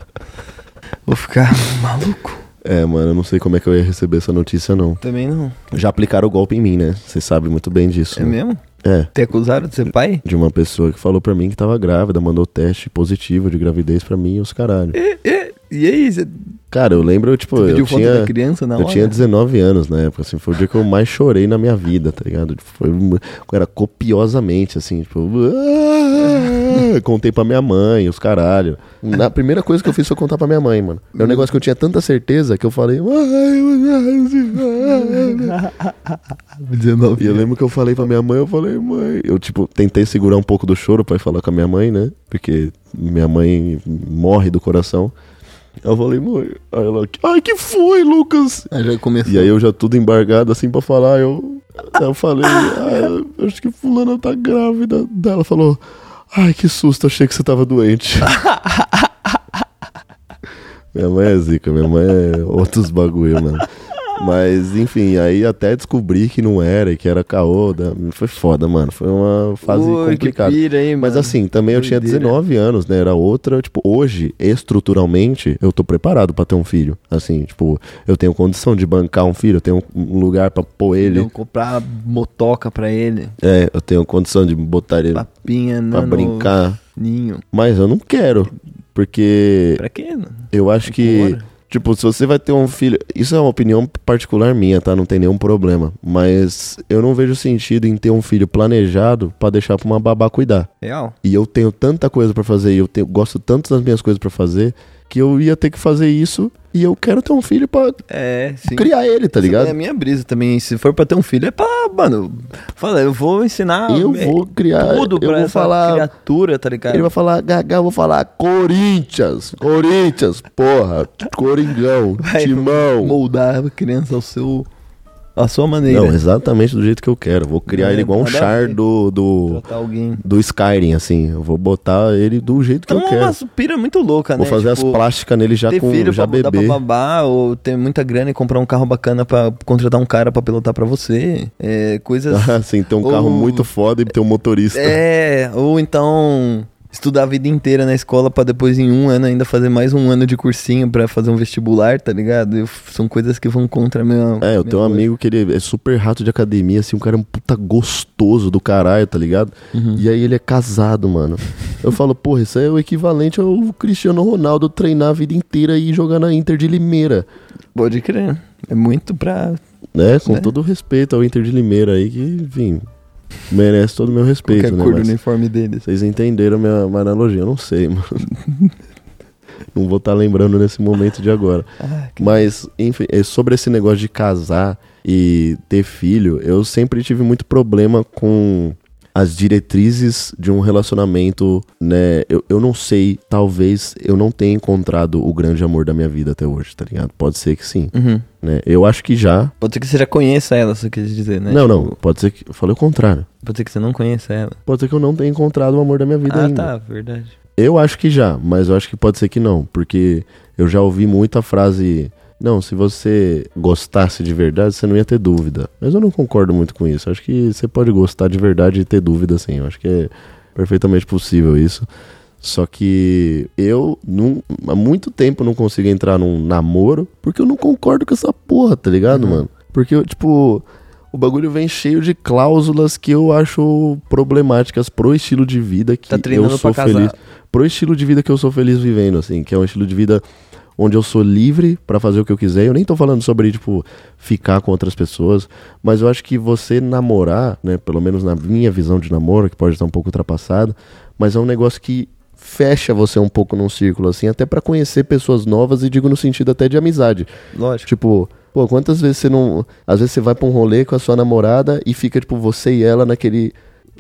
Vou ficar maluco. É, mano, eu não sei como é que eu ia receber essa notícia, não. Também não. Já aplicaram o golpe em mim, né? Você sabe muito bem disso. É né? mesmo? É. Te acusaram de ser pai? De uma pessoa que falou pra mim que tava grávida, mandou teste positivo de gravidez pra mim e os caralho. E, e, e aí, você Cara, eu lembro, tipo, eu pediu foto tinha. criança na Eu hora? tinha 19 anos na época, assim, foi o dia que eu mais chorei na minha vida, tá ligado? Foi, um- era copiosamente, assim, tipo. "Ah!" Contei pra minha mãe, os caralho. Na primeira coisa que eu fiz foi contar pra minha mãe, mano. É um negócio que eu tinha tanta certeza que eu falei. "Ai, 19 E eu lembro que eu falei pra minha mãe, eu falei, mãe. Eu, tipo, tentei segurar um pouco do choro pra ir falar com a minha mãe, né? Porque minha mãe morre do coração. Eu falei, mãe. Aí ela, ai, que foi, Lucas? Ah, já começou. E aí eu já tudo embargado assim pra falar, eu, eu falei, ah, acho que fulana tá grávida. Daí ela falou, ai que susto, achei que você tava doente. minha mãe é zica, minha mãe é outros bagulho, mano. Mas, enfim, aí até descobri que não era e que era caô. da- Foi foda, mano. Foi uma fase Ui, complicada. Pira, hein, Mas assim, também eu tinha Doideira. 19 anos, né? Era outra, tipo, hoje, estruturalmente, eu tô preparado pra ter um filho. Assim, tipo, eu tenho condição de bancar um filho, eu tenho um lugar pra pôr ele. Não, comprar motoca pra ele. É, eu tenho condição de botar ele Papinha, pra brincar. Ninho. Mas eu não quero. Porque Pra quê? mano? eu acho que. Bora. Tipo, se você vai ter um filho. Isso é uma opinião particular minha, tá? Não tem nenhum problema. Mas eu não vejo sentido em ter um filho planejado pra deixar pra uma babá cuidar. Real? E eu tenho tanta coisa pra fazer e eu tenho- gosto tanto das minhas coisas pra fazer que eu ia ter que fazer isso e eu quero ter um filho pra É, criar ele, tá Essa ligado? É a minha brisa também. Se for pra ter um filho, é pra, mano. Fala, eu vou ensinar Eu é, vou criar, tudo eu pra vou essa falar- criatura, tá ligado? Ele vai falar, Gaga, eu vou falar Corinthians, Corinthians, porra, Coringão, Vai Timão. moldar a criança ao seu. A sua maneira. Não, exatamente do jeito que eu quero. Vou criar É, ele igual um char do, do, do Skyrim, assim. Eu vou botar ele do jeito que Então eu é quero. uma pira muito louca, Vou né? fazer Tipo, as plásticas nele já com filho já pra bebê. pra babar, ou ter muita grana e comprar um carro bacana pra contratar um cara pra pilotar pra você. É, coisas. assim, ter um carro Ou- muito foda e ter um motorista. É, ou então estudar a vida inteira na escola pra depois em um ano ainda fazer mais um ano de cursinho pra fazer um vestibular, tá ligado? Eu- são coisas que vão contra a minha. É, eu tenho um amigo que ele é super rato de academia, assim, um cara é um puta gostoso do caralho, tá ligado? Uhum. E aí ele é casado, mano. Eu falo, porra, isso é o equivalente ao Cristiano Ronaldo treinar a vida inteira e jogar na Inter de Limeira. Pode crer. É muito pra. Né? Com Né? todo respeito ao Inter de Limeira aí, que, enfim, merece todo o meu respeito, qualquer né? cor do Mas uniforme deles. vocês entenderam a minha, minha analogia, eu não sei, mano. não vou estar lembrando nesse momento de agora. Ah, que- Mas, enfim, é sobre esse negócio de casar e ter filho, eu sempre tive muito problema com as diretrizes de um relacionamento, né? Eu, eu não sei, talvez eu não tenha encontrado o grande amor da minha vida até hoje, tá ligado? Pode ser que sim, Uhum. né? Eu acho que já. Pode ser que você já conheça ela, você quer dizer, né? não, Tipo, não, pode ser que. Eu falei o contrário. Pode ser que você não conheça ela. Pode ser que eu não tenha encontrado o amor da minha vida Ah, ainda. tá, verdade. Eu acho que já, mas eu acho que pode ser que não, porque eu já ouvi muita frase não, se você gostasse de verdade, você não ia ter dúvida. Mas eu não concordo muito com isso. Acho que você pode gostar de verdade e ter dúvida, sim. Eu acho que é perfeitamente possível isso. Só que eu não, há muito tempo não consigo entrar num namoro porque eu não concordo com essa porra, tá ligado, mano? Porque, tipo, o bagulho vem cheio de cláusulas que eu acho problemáticas pro estilo de vida que Tá eu sou feliz. Pro estilo de vida que eu sou feliz vivendo, assim, que é um estilo de vida onde eu sou livre pra fazer o que eu quiser. Eu nem tô falando sobre, tipo, ficar com outras pessoas, mas eu acho que você namorar, né, pelo menos na minha visão de namoro, que pode estar um pouco ultrapassada, mas é um negócio que fecha você um pouco num círculo, assim, até pra conhecer pessoas novas e digo no sentido até de amizade. Lógico. Tipo, pô, quantas vezes você não. Às vezes você vai pra um rolê com a sua namorada e fica, tipo, você e ela naquele.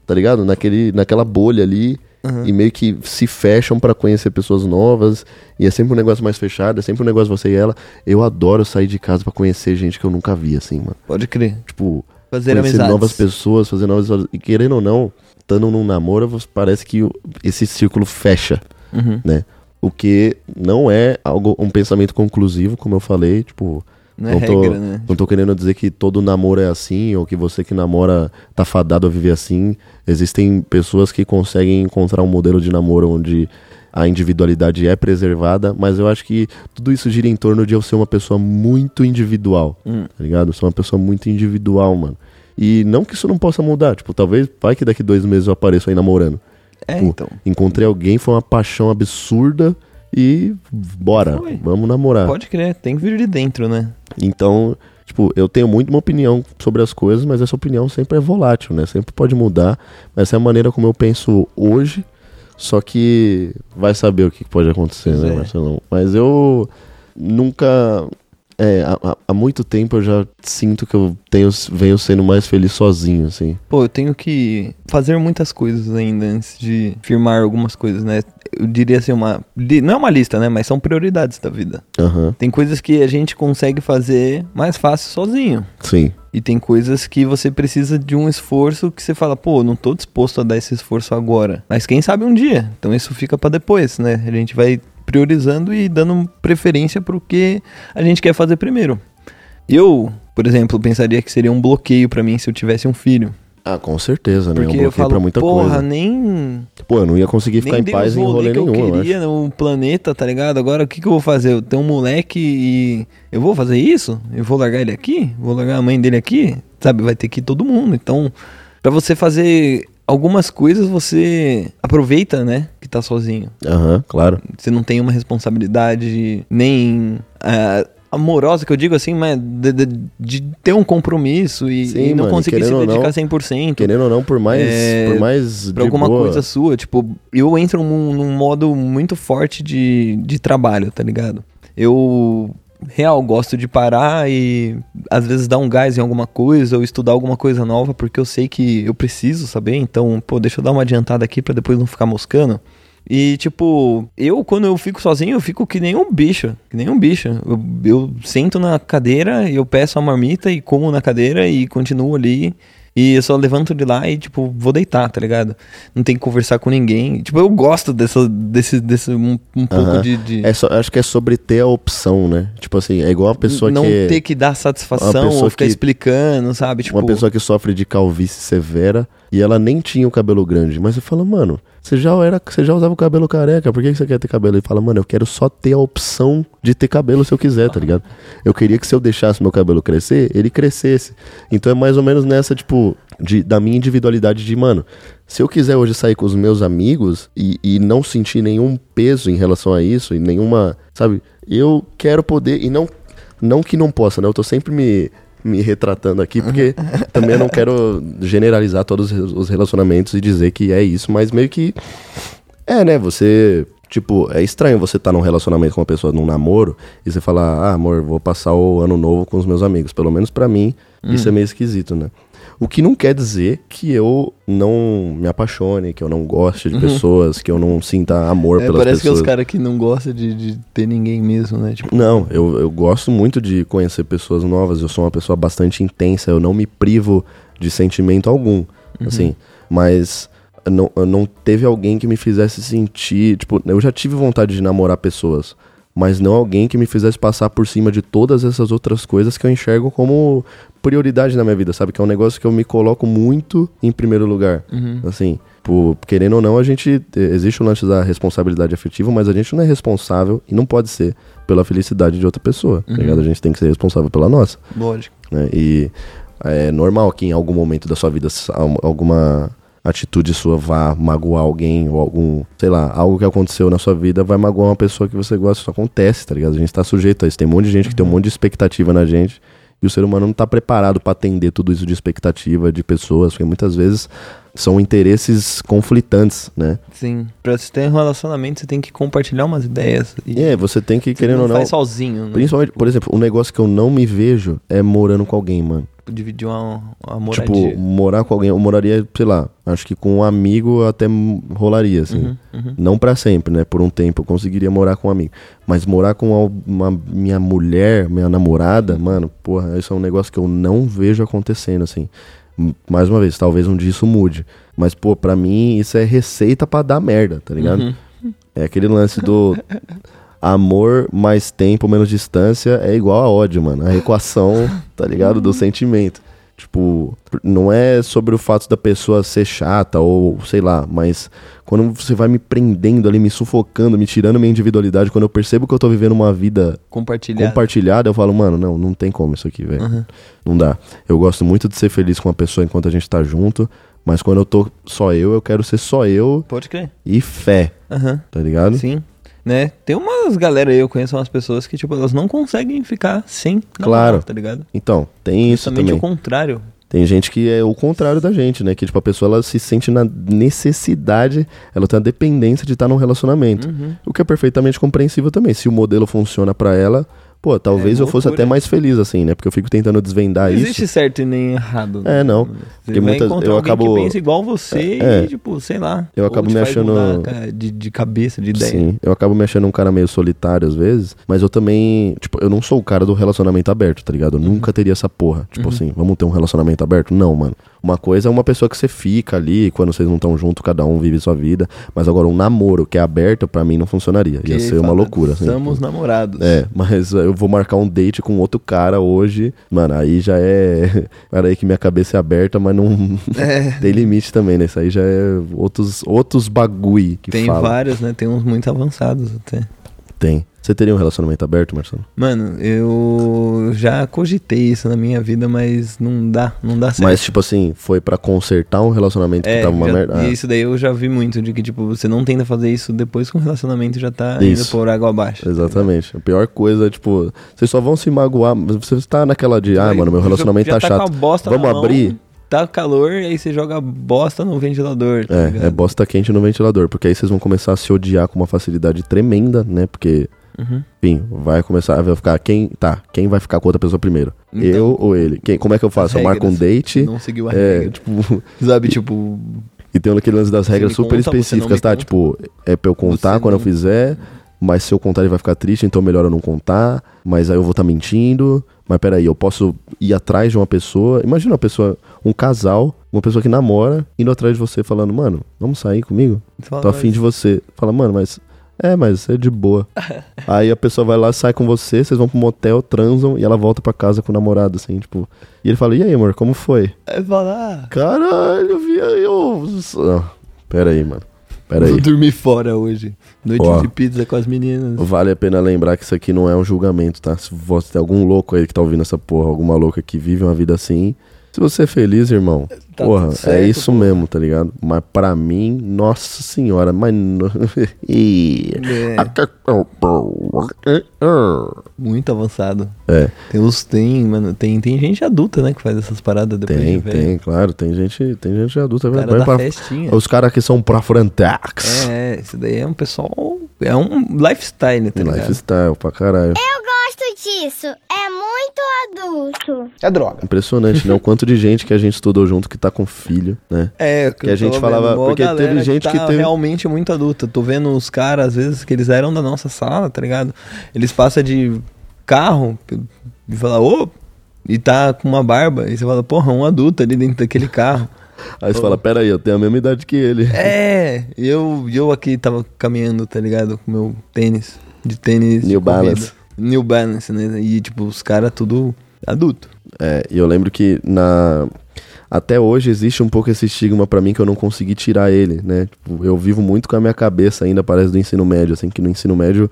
Tá ligado? Naquele, naquela bolha ali. E meio que se fecham pra conhecer pessoas novas. E é sempre um negócio mais fechado, é sempre um negócio você e ela. Eu adoro sair de casa pra conhecer gente que eu nunca vi, assim, mano. Pode crer. Tipo, Fazer conhecer amizades. novas pessoas, fazer novas. E querendo ou não, estando num namoro, você- parece que esse círculo fecha Uhum. né? O que não é algo um pensamento conclusivo, como eu falei, tipo, Não é tô, regra, né? não tô querendo dizer que todo namoro é assim ou que você que namora tá fadado a viver assim. Existem pessoas que conseguem encontrar um modelo de namoro onde a individualidade é preservada, mas eu acho que tudo isso gira em torno de eu ser uma pessoa muito individual, Hum. tá ligado? Eu sou uma pessoa muito individual, mano. E não que isso não possa mudar, tipo, talvez vai que daqui dois meses eu apareço aí namorando. É, Tipo, então. Encontrei alguém, foi uma paixão absurda e bora, Foi. vamos namorar. Pode crer, tem que vir de dentro, né? Então, tipo, eu tenho muito uma opinião sobre as coisas, mas essa opinião sempre é volátil, né? Sempre pode mudar. Mas essa é a maneira como eu penso hoje. Só que vai saber o que pode acontecer, Pois né, é. Marcelão? Mas eu nunca. É, há, há- há muito tempo eu já sinto que eu tenho, venho sendo mais feliz sozinho, assim. Pô, eu tenho que fazer muitas coisas ainda antes de firmar algumas coisas, né? Eu diria assim, uma. Não é uma lista, né? Mas são prioridades da vida. Aham, Tem coisas que a gente consegue fazer mais fácil sozinho. sim. E tem coisas que você precisa de um esforço que você fala, pô, não tô disposto a dar esse esforço agora. Mas quem sabe um dia. Então isso fica pra depois, né? A gente vai priorizando e dando preferência pro que a gente quer fazer primeiro. Eu, por exemplo, pensaria que seria um bloqueio pra mim se eu tivesse um filho. Ah, com certeza, né? Porque eu bloqueio falo, pra muita porra, coisa. nem Pô, eu não ia conseguir ficar em paz em rolê rolê que nenhum, eu eu queria no planeta, tá ligado? Agora o que, que eu vou fazer? Eu tenho um moleque e eu vou fazer isso? Eu vou largar ele aqui? Vou largar a mãe dele aqui? Sabe, vai ter que ir todo mundo. Então, pra você fazer algumas coisas, você aproveita, né, que tá sozinho. Aham, claro. Você não tem uma responsabilidade nem ah, amorosa, que eu digo assim, mas de, de- de ter um compromisso e, Sim, e não mano, conseguir se ou não, dedicar 100%. Querendo ou não, por mais, É, por mais Pra alguma boa, coisa sua, tipo, eu entro num, num modo muito forte de, de trabalho, tá ligado? Eu real gosto de parar e às vezes dar um gás em alguma coisa ou estudar alguma coisa nova porque eu sei que eu preciso saber, então, pô, deixa eu dar uma adiantada aqui pra depois não ficar moscando. E, tipo, eu, quando eu fico sozinho, eu fico que nem um bicho. Que nem um bicho. Eu, eu sento na cadeira, eu peço a marmita e como na cadeira e continuo ali. E eu só levanto de lá e, tipo, vou deitar, tá ligado? Não tem que conversar com ninguém. Tipo, eu gosto dessa, desse, desse um, um pouco Aham. de. de É só, acho que é sobre ter a opção, né? Tipo assim, é igual uma pessoa não que. ter que dar satisfação ou ficar que- explicando, sabe? Tipo, Uma pessoa que sofre de calvície severa e ela nem tinha o cabelo grande. Mas você fala, mano, você já, era, você já usava o cabelo careca, por que que você quer ter cabelo? Ele fala, mano, eu quero só ter a opção de ter cabelo se eu quiser, tá ligado? Eu queria que se eu deixasse meu cabelo crescer, ele crescesse. Então é mais ou menos nessa, tipo, de, da minha individualidade de, mano, se eu quiser hoje sair com os meus amigos e, e não sentir nenhum peso em relação a isso, e nenhuma, sabe? Eu quero poder, e não, não que não possa, né? Eu tô sempre me, me retratando aqui, porque também eu não quero generalizar todos os relacionamentos e dizer que é isso, mas meio que. É, né? Você. Tipo, é estranho você estar num relacionamento com uma pessoa, num namoro, e você falar, ah, amor, vou passar o ano novo com os meus amigos. Pelo menos pra mim, isso é meio esquisito, né? O que não quer dizer que eu não me apaixone, que eu não goste de pessoas, que eu não sinta amor é, pelas parece que é pessoas. os caras que não gostam de, de ter ninguém mesmo, né? Tipo, Não, eu, eu gosto muito de conhecer pessoas novas. Eu sou uma pessoa bastante intensa. Eu não me privo de sentimento algum. Assim, mas não, não teve alguém que me fizesse sentir. Tipo, eu já tive vontade de namorar pessoas. Mas não alguém que me fizesse passar por cima de todas essas outras coisas que eu enxergo como prioridade na minha vida, sabe? Que é um negócio que eu me coloco muito em primeiro lugar. Assim, por, querendo ou não, a gente. Existe o lance da responsabilidade afetiva, mas a gente não é responsável e não pode ser pela felicidade de outra pessoa, tá ligado? A gente tem que ser responsável pela nossa Lógico. né? E é normal que em algum momento da sua vida alguma atitude sua vá magoar alguém ou algum, sei lá, algo que aconteceu na sua vida vai magoar uma pessoa que você gosta, isso acontece, tá ligado? A gente tá sujeito a isso, tem um monte de gente que tem um monte de expectativa na gente e o ser humano não tá preparado pra atender tudo isso de expectativa de pessoas, porque muitas vezes são interesses conflitantes, né? Sim. Pra você ter um relacionamento, você tem que compartilhar umas ideias. E é, você tem que, você querendo não ou não, faz sozinho, né? principalmente, por exemplo, um negócio que eu não me vejo é morando com alguém, mano. Dividir uma, uma moradia. Tipo, morar com alguém, eu moraria, sei lá, acho que com um amigo até rolaria, assim. Uhum, uhum. Não pra sempre, né? Por um tempo eu conseguiria morar com um amigo. Mas morar com al- uma, minha mulher, minha namorada, mano, porra, isso é um negócio que eu não vejo acontecendo, assim. Mais uma vez, talvez um dia isso mude. Mas, pô, pra mim isso é receita pra dar merda, tá ligado? Uhum. É aquele lance do amor mais tempo, menos distância é igual a ódio, mano. A equação, tá ligado? Do sentimento. Tipo, não é sobre o fato da pessoa ser chata ou sei lá, mas quando você vai me prendendo ali, me sufocando, me tirando minha individualidade, quando eu percebo que eu tô vivendo uma vida Compartilhar. compartilhada, eu falo, mano, não, não tem como isso aqui, velho. Não dá. Eu gosto muito de ser feliz com uma pessoa enquanto a gente tá junto, mas quando eu tô só eu, eu quero ser só eu Pode crer. e fé, Aham. tá ligado? Sim. Né? Tem umas galera aí, eu conheço umas pessoas que, tipo, elas não conseguem ficar sem Claro. tá ligado? Então, tem isso Justamente também. o contrário. Tem gente que é o contrário da gente, né? Que, tipo, a pessoa ela se sente na necessidade, ela tem a dependência de estar num relacionamento. Uhum. O que é perfeitamente compreensível também. Se o modelo funciona pra ela, pô, talvez É eu fosse até mais feliz, assim, né? Porque eu fico tentando desvendar Não isso. existe certo e nem errado. É, não. Você Porque vai muitas- encontrar eu acabo- que pensa igual você É. e, tipo, sei lá. Eu acabo me achando- mudar, de, de cabeça, de ideia. Sim, eu acabo me achando um cara meio solitário às vezes, mas eu também, tipo, eu não sou o cara do relacionamento aberto, tá ligado? Eu Uhum. nunca teria essa porra. Tipo assim, vamos ter um relacionamento aberto? Não, mano. Uma coisa é uma pessoa que você fica ali, quando vocês não estão juntos, cada um vive sua vida, mas agora um namoro que é aberto, pra mim não funcionaria. Ia Que ser uma loucura, assim. Estamos namorados. É, mas eu vou marcar um date com outro cara hoje. Mano, aí já é. Era aí que minha cabeça é aberta, mas não. É. tem limite também, né? Isso aí já é outros, outros bagui que Tem fala. vários, né? Tem uns muito avançados até. Tem. Você teria um relacionamento aberto, Marcelo? Mano, eu já cogitei isso na minha vida, mas não dá, não dá certo. Mas, tipo assim, foi pra consertar um relacionamento que é, tava uma já- merda. Ah, e isso daí eu já vi muito, de que, tipo, você não tenta fazer isso depois que o relacionamento já tá indo Isso. por água abaixo. Exatamente. A pior coisa é, tipo, vocês só vão se magoar. mas Você tá naquela de, ah, mano, meu relacionamento tá a chato. bosta Vamos na mão, abrir? Tá calor, aí você joga bosta no ventilador. tá É, ligado? é bosta quente no ventilador, porque aí vocês vão começar a se odiar com uma facilidade tremenda, né? Porque, Uhum. enfim, vai começar a ficar quem. Tá, quem vai ficar com outra pessoa primeiro? Então, eu ou ele? Quem, como é que eu faço? Eu marco um date. Não seguiu a É, regra. tipo, Sabe, tipo, e tem aquele lance das regras super conta, específicas, tá? conta. Tipo, é pra eu contar Você quando eu não- fizer, mas se eu contar ele vai ficar triste, então melhor eu não contar, mas aí eu vou estar mentindo. Mas peraí, eu posso ir atrás de uma pessoa. Imagina uma pessoa, um casal, uma pessoa que namora, indo atrás de você falando, mano, vamos sair comigo? fala, Tô afim mas- de você. Fala, mano, mas. É, mas é de boa. Aí a pessoa vai lá, sai com você, vocês vão pro motel, transam e ela volta pra casa com o namorado, assim, tipo. E ele fala, e aí, amor, como foi? Aí fala, ah, Caralho, vi eu. Ah, pera aí, mano. Pera aí. vou dormir fora hoje. Noite Ó. de pizza com as meninas. Vale a pena lembrar que isso aqui não é um julgamento, tá? Se você tem algum louco aí que tá ouvindo essa porra, alguma louca que vive uma vida assim. Se você é feliz, irmão, Tá porra, tudo certo, é isso porra. mesmo, tá ligado? Mas pra mim, nossa senhora, mas. É, muito avançado. É, Tem os. Tem, mano, tem, tem gente adulta, né, que faz essas paradas depois tem, de velho. tem, claro, tem gente, tem gente adulta. Vai, cara vai da pra- festinha. Os caras que são pra Frontex. É, isso daí é um pessoal. É um lifestyle, tá ligado? Lifestyle pra caralho. Eu gosto disso. É muito adulto. É droga. Impressionante, né? O quanto de gente que a gente estudou junto que tá com filho, né? É, Que a gente falava- vendo, porque teve gente tá que teve- realmente muito adulta. Tô vendo os caras, às vezes, que eles eram da nossa sala, tá ligado? Eles passam de carro e falam, ô, e tá com uma barba. E você fala, porra, um adulto ali dentro daquele carro. Aí você fala, pera aí, eu tenho a mesma idade que ele. É, e eu, eu aqui tava caminhando, tá ligado? Com meu tênis. de tênis. New de Balance. New Balance, né? E, tipo, os caras tudo adulto. É, e eu lembro que na até hoje existe um pouco esse estigma pra mim que eu não consegui tirar ele, né? Tipo, eu vivo muito com a minha cabeça ainda, parece do ensino médio, assim, que no ensino médio,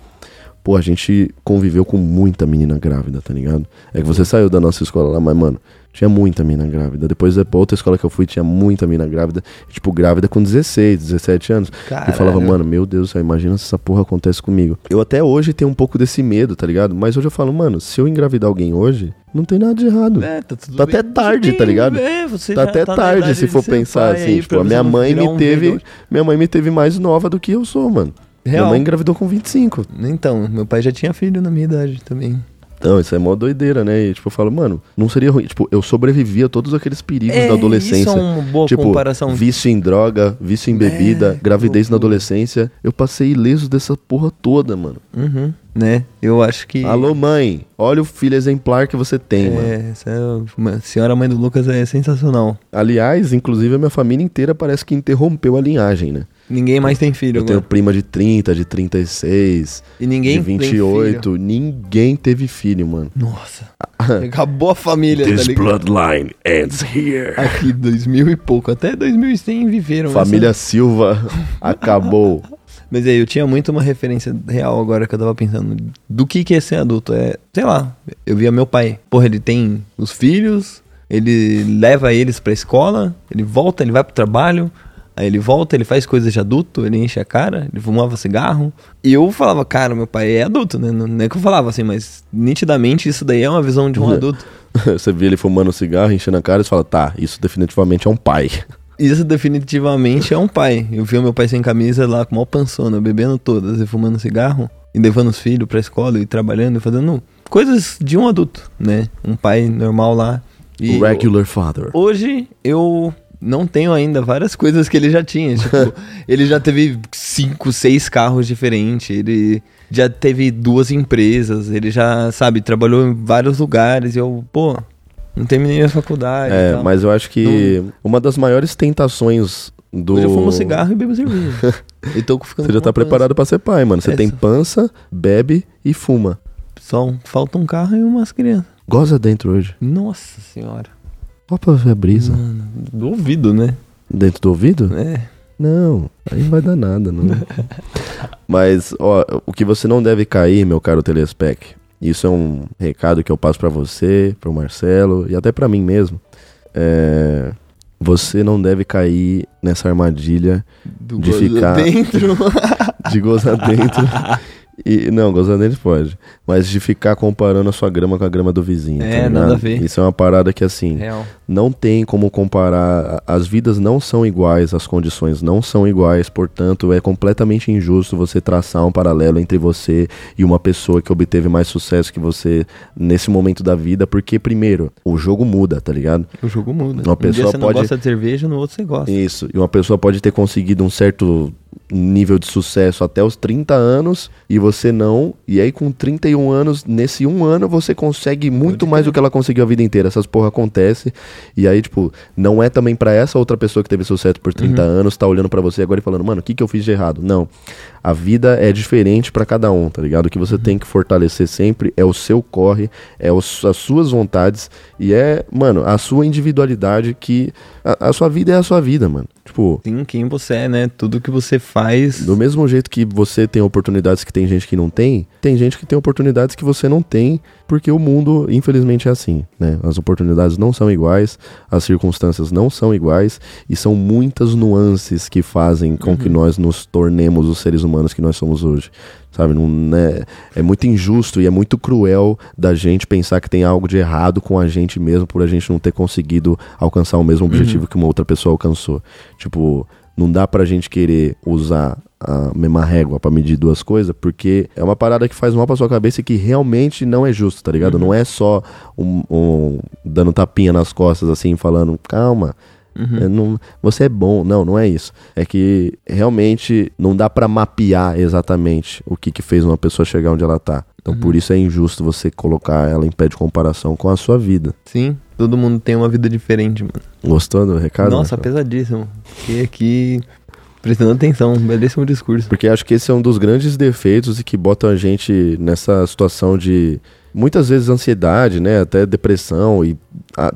pô, a gente conviveu com muita menina grávida, tá ligado? É que você saiu da nossa escola lá, mas, mano, tinha muita menina grávida. Depois, pra outra escola que eu fui, tinha muita menina grávida, tipo, grávida com 16, 17 anos. E Caralho. falava, mano, meu Deus do céu, imagina se essa porra acontece comigo. Eu até hoje tenho um pouco desse medo, tá ligado? Mas hoje eu falo, mano, se eu engravidar alguém hoje, não tem nada de errado. É, tá tudo Tá bem. até tarde, tá ligado? É, você Tá até na tarde se for pensar assim, aí, tipo, a minha mãe me um teve, minha mãe me teve mais nova do que eu sou, mano. Minha Real. mãe engravidou com 25. Então, meu pai já tinha filho na minha idade também. Então, isso é mó doideira, né? E tipo, eu falo, mano, não seria ruim. Tipo, eu sobrevivi a todos aqueles perigos da adolescência. Isso é uma boa tipo, comparação. vício em droga, vício em bebida, É, gravidez na adolescência. Eu passei ileso dessa porra toda, mano. Uhum, né? Eu acho que. Alô, mãe, olha o filho exemplar que você tem, mano. É, essa é senhora mãe do Lucas é sensacional. Aliás, inclusive, a minha família inteira parece que interrompeu a linhagem, né? Ninguém mais tem filho Eu tenho agora. prima de 30, de 36, E ninguém de tem 28. Ninguém teve filho, mano. Nossa. Acabou a família, tá ligado? bloodline ends here. Aqui, 2000 e pouco. Até 2100 viveram. Família essa- Silva acabou. Mas aí, eu tinha muito uma referência real agora que eu tava pensando. Do que que é ser adulto? É, sei lá, eu via meu pai. Porra, ele tem os filhos, ele leva eles pra escola, ele volta, ele vai pro trabalho, aí ele volta, ele faz coisas de adulto, ele enche a cara, ele fumava cigarro. E eu falava, cara, meu pai é adulto, né? Não é que eu falava assim, mas nitidamente isso daí é uma visão de um Uhum. adulto. Você vê ele fumando cigarro, enchendo a cara e você fala, tá, isso definitivamente é um pai. Isso definitivamente é um pai. Eu vi o meu pai sem camisa lá com mal pançona, bebendo todas e fumando cigarro, e levando os filhos pra escola e trabalhando e fazendo coisas de um adulto, né? Um pai normal lá. E Regular father. hoje eu não tenho ainda várias coisas que ele já tinha. Tipo, ele já teve cinco, seis carros diferentes, ele já teve duas empresas, ele já, sabe, trabalhou em vários lugares e eu, pô, não terminei a faculdade. É, mas eu acho que uma das maiores tentações do. Hoje eu fumo cigarro e bebo cerveja. e tô ficando Você já tá uma preparado pra ser pai, mano. Você É, tem pança, bebe e fuma. pança. Só um- falta um carro e umas crianças. Goza dentro hoje. Nossa senhora. Só pra ver a brisa. Mano, do ouvido, né? Dentro do ouvido? É. Não, aí não vai dar nada, não. Mas, ó, o que você não deve cair, meu caro Telespec, isso é um recado que eu passo pra você, pro Marcelo e até pra mim mesmo. É, você não deve cair nessa armadilha Do De ficar- dentro. de gozar dentro. E, não, gozar dentro pode. Mas de ficar comparando a sua grama com a grama do vizinho. É, tá nada a ver. Isso é uma parada que, assim, Real. não tem como comparar. As vidas não são iguais, as condições não são iguais, portanto, é completamente injusto você traçar um paralelo entre você e uma pessoa que obteve mais sucesso que você nesse momento da vida, porque, primeiro, o jogo muda, tá ligado? O jogo muda. Uma um dia pessoa você pode- não gosta de cerveja, no outro você gosta. Isso. E uma pessoa pode ter conseguido um certo nível de sucesso até os 30 anos e você não. E aí, com 31 anos, nesse um ano, você consegue muito mais do que ela conseguiu a vida inteira. Essas porra acontece. E aí, tipo, não é também pra essa outra pessoa que teve sucesso por 30 Uhum. anos, tá olhando pra você agora e falando, mano, o que, que eu fiz de errado? Não. A vida é diferente pra cada um, tá ligado? O que Uhum. você tem que fortalecer sempre é o seu corre, é os- as suas vontades e é, mano, a sua individualidade que. A, a sua vida é a sua vida, mano. Tipo, Sim, quem você é, né? Tudo que você faz. do mesmo jeito que você tem oportunidades que tem gente que não tem, tem gente que tem oportunidades que você não tem, porque o mundo, infelizmente, é assim, né? As oportunidades não são iguais, as circunstâncias não são iguais, e são muitas nuances que fazem com que nós nos tornemos os seres humanos que nós somos hoje. Sabe, não é, é muito injusto e é muito cruel da gente pensar que tem algo de errado com a gente mesmo por a gente não ter conseguido alcançar o mesmo objetivo que uma outra pessoa alcançou. Tipo, não dá pra gente querer usar a mesma régua pra medir duas coisas, porque é uma parada que faz mal pra sua cabeça e que realmente não é justo, tá ligado? Não é só um, um- dando tapinha nas costas assim, falando, calma. É, não- você é bom. Não, não é isso. É que realmente não dá pra mapear exatamente o que, que fez uma pessoa chegar onde ela tá. Então por isso é injusto você colocar ela em pé de comparação com a sua vida. Sim, todo mundo tem uma vida diferente, mano. Gostou do recado? Nossa, Marcelo? pesadíssimo. Fiquei aqui Prestando atenção, belíssimo discurso. Porque acho que esse é um dos grandes defeitos e que botam a gente nessa situação de muitas vezes ansiedade, né, até depressão e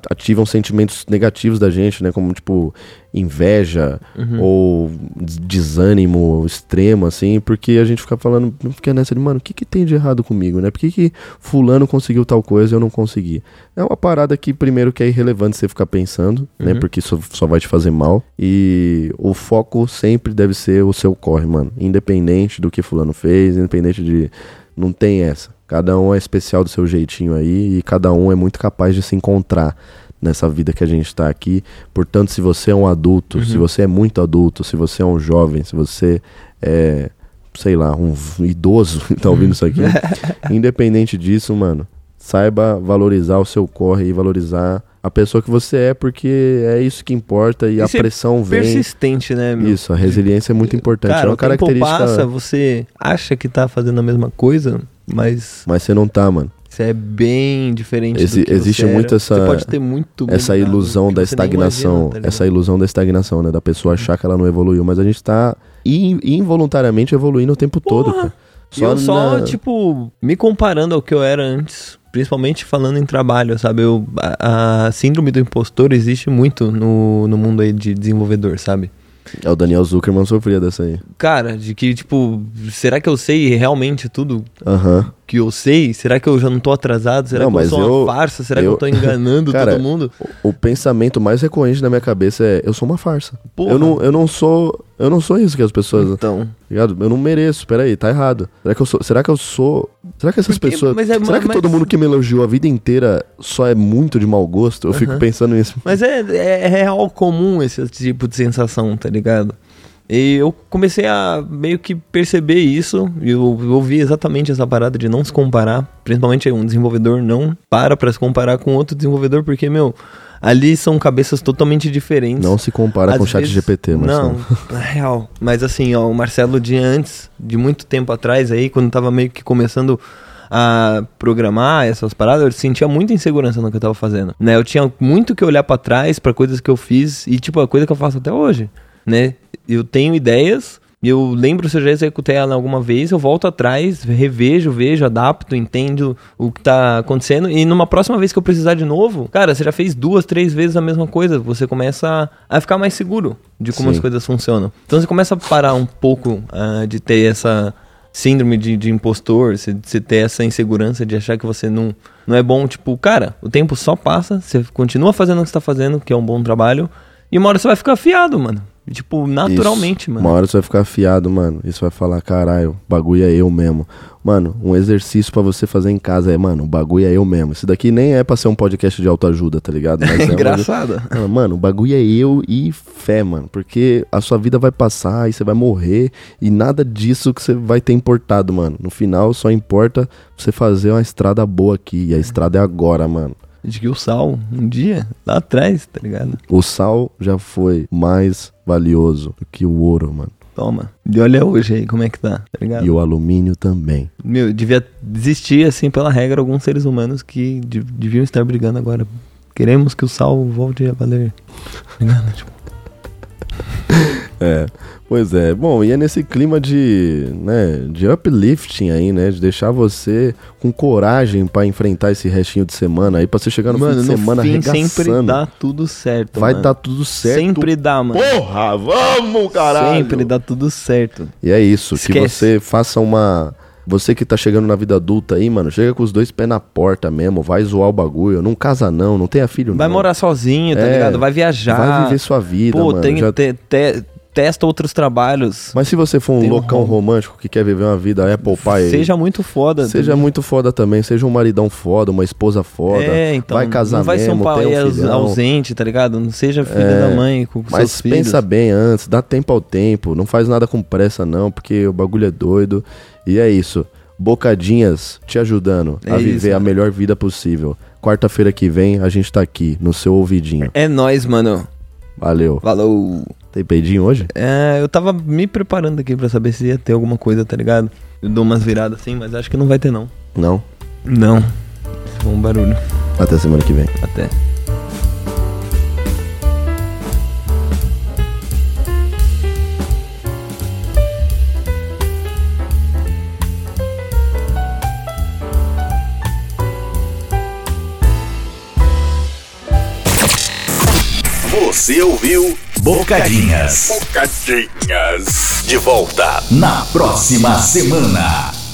ativam sentimentos negativos da gente, né, como tipo inveja ou des- desânimo extremo assim, porque a gente fica falando, não fica nessa de, mano, o que que tem de errado comigo, né? Por que que fulano conseguiu tal coisa e eu não consegui? É uma parada que primeiro que é irrelevante você ficar pensando, né, porque isso só vai te fazer mal e o foco sempre deve ser o seu corre, mano, independente do que fulano fez, independente de não tem essa. Cada um é especial do seu jeitinho aí e cada um é muito capaz de se encontrar nessa vida que a gente tá aqui. Portanto, se você é um adulto, se você é muito adulto, se você é um jovem, se você é, sei lá, um idoso que tá ouvindo isso aqui, independente disso, mano, saiba valorizar o seu corre e valorizar a pessoa que você é, porque é isso que importa e, E a pressão vem. Persistente, né, meu? Isso, a resiliência é muito importante. Cara, é uma o característica. passa, você acha que tá fazendo a mesma coisa, mas Mas você não tá, mano. você é bem diferente que existe você era. muito essa- Você pode ter muito essa ilusão da estagnação, imagina, tá essa ilusão da estagnação, né, da pessoa achar que ela não evoluiu, mas a gente tá in- involuntariamente evoluindo o tempo todo, cara. E eu só, na- tipo, me comparando ao que eu era antes, principalmente falando em trabalho, sabe? Eu, a, a síndrome do impostor existe muito no, no mundo aí de desenvolvedor, sabe? É, o Daniel Zuckerman sofria dessa aí. Cara, de que, tipo, será que eu sei realmente tudo Aham. Que eu sei? Será que eu já não tô atrasado? Será Não, que eu sou eu- uma farsa? Será que eu- eu tô enganando Cara, todo mundo? O, o pensamento mais recorrente na minha cabeça é eu sou uma farsa. Porra. Eu não, eu não sou, eu não sou isso que as pessoas, Então, ligado? Eu não mereço. Peraí, tá errado. Será que eu sou, será que eu sou, será que essas Porque- pessoas, é- será que mas- todo mundo que me elogiou a vida inteira só é muito de mau gosto? Eu fico pensando nisso. Mas é, é, é real comum esse tipo de sensação, tá ligado? E eu comecei a meio que perceber isso, e eu, ouvi exatamente essa parada de não se comparar, principalmente um desenvolvedor não para pra se comparar com outro desenvolvedor, porque, meu, ali são cabeças totalmente diferentes. Não se compara Às com o chat vezes- GPT, mas Não, é real. Mas assim, ó, o Marcelo de antes, de muito tempo atrás aí, quando tava meio que começando a programar essas paradas, eu sentia muita insegurança no que eu tava fazendo, né? Eu tinha muito que olhar pra trás pra coisas que eu fiz e tipo a coisa que eu faço até hoje, né? Eu tenho ideias, eu lembro se eu já executei ela alguma vez, eu volto atrás, revejo, vejo, adapto, entendo o que tá acontecendo e numa próxima vez que eu precisar de novo, cara, você já fez duas, três vezes a mesma coisa, você começa a ficar mais seguro de como Sim. as coisas funcionam. Então você começa a parar um pouco ah, de ter essa síndrome de, de impostor, você, ter essa insegurança de achar que você não, não é bom. Tipo, cara, o tempo só passa, você continua fazendo o que você tá fazendo, que é um bom trabalho, e uma hora você vai ficar afiado, mano. Tipo, naturalmente, Isso. mano. Uma hora você vai ficar afiado, mano. Isso vai falar, caralho, o bagulho é eu mesmo. Mano, um exercício pra você fazer em casa é, mano, o bagulho é eu mesmo. Isso daqui nem é pra ser um podcast de autoajuda, tá ligado? Mas é uma- Engraçado. Mano, Mano, o bagulho é eu e fé, mano. Porque a sua vida vai passar e você vai morrer e nada disso que você vai ter importado, mano. No final só importa você fazer uma estrada boa aqui. E a estrada é agora, mano. De que o sal, um dia, lá atrás, tá ligado? O sal já foi mais valioso do que o ouro, mano. Toma. E olha hoje aí como é que tá, tá ligado? E o alumínio também. Meu, devia existir, assim, pela regra, alguns seres humanos que de- deviam estar brigando agora. Queremos que o sal volte a valer. Tá ligado? Tipo, É, pois é. Bom, e é nesse clima de, né, de uplifting aí, né, de deixar você com coragem pra enfrentar esse restinho de semana aí, pra você chegar no mano, fim de semana no fim sempre arregaçando. dá tudo certo, Vai mano. dar tudo certo. Sempre dá, mano. Porra, vamos, caralho! Sempre dá tudo certo. E é isso, que Esquece. você faça uma... Você que tá chegando na vida adulta aí, mano, chega com os dois pés na porta mesmo, vai zoar o bagulho, não casa não, não tenha filho Vai não. morar sozinho, tá É, ligado? Vai viajar. Vai viver sua vida, Pô, mano. tem, já- te- te- testa outros trabalhos. Mas se você for um Tem um loucão romântico que quer viver uma vida Apple Pie... Seja muito foda. Seja tá muito foda também, seja um maridão foda, uma esposa foda. É, então. vai casar não vai ser mesmo, um pai um filhão. ausente, tá ligado? Não seja filho É, da mãe com Mas seus filhos. pensa bem antes, dá tempo ao tempo, não faz nada com pressa não, porque o bagulho é doido. E é isso. Bocadinhas te ajudando É a isso, viver a mano. melhor vida possível. Quarta-feira que vem a gente tá aqui, no seu ouvidinho. É nóis, mano. Valeu. Falou. Tem peidinho hoje? É, eu tava me preparando aqui pra saber se ia ter alguma coisa, tá ligado? Eu dou umas viradas assim, mas acho que não vai ter não. Não? Não. Foi um barulho. Até semana que vem. Até. Você ouviu Bocadinhas. Bocadinhas. De volta na próxima semana.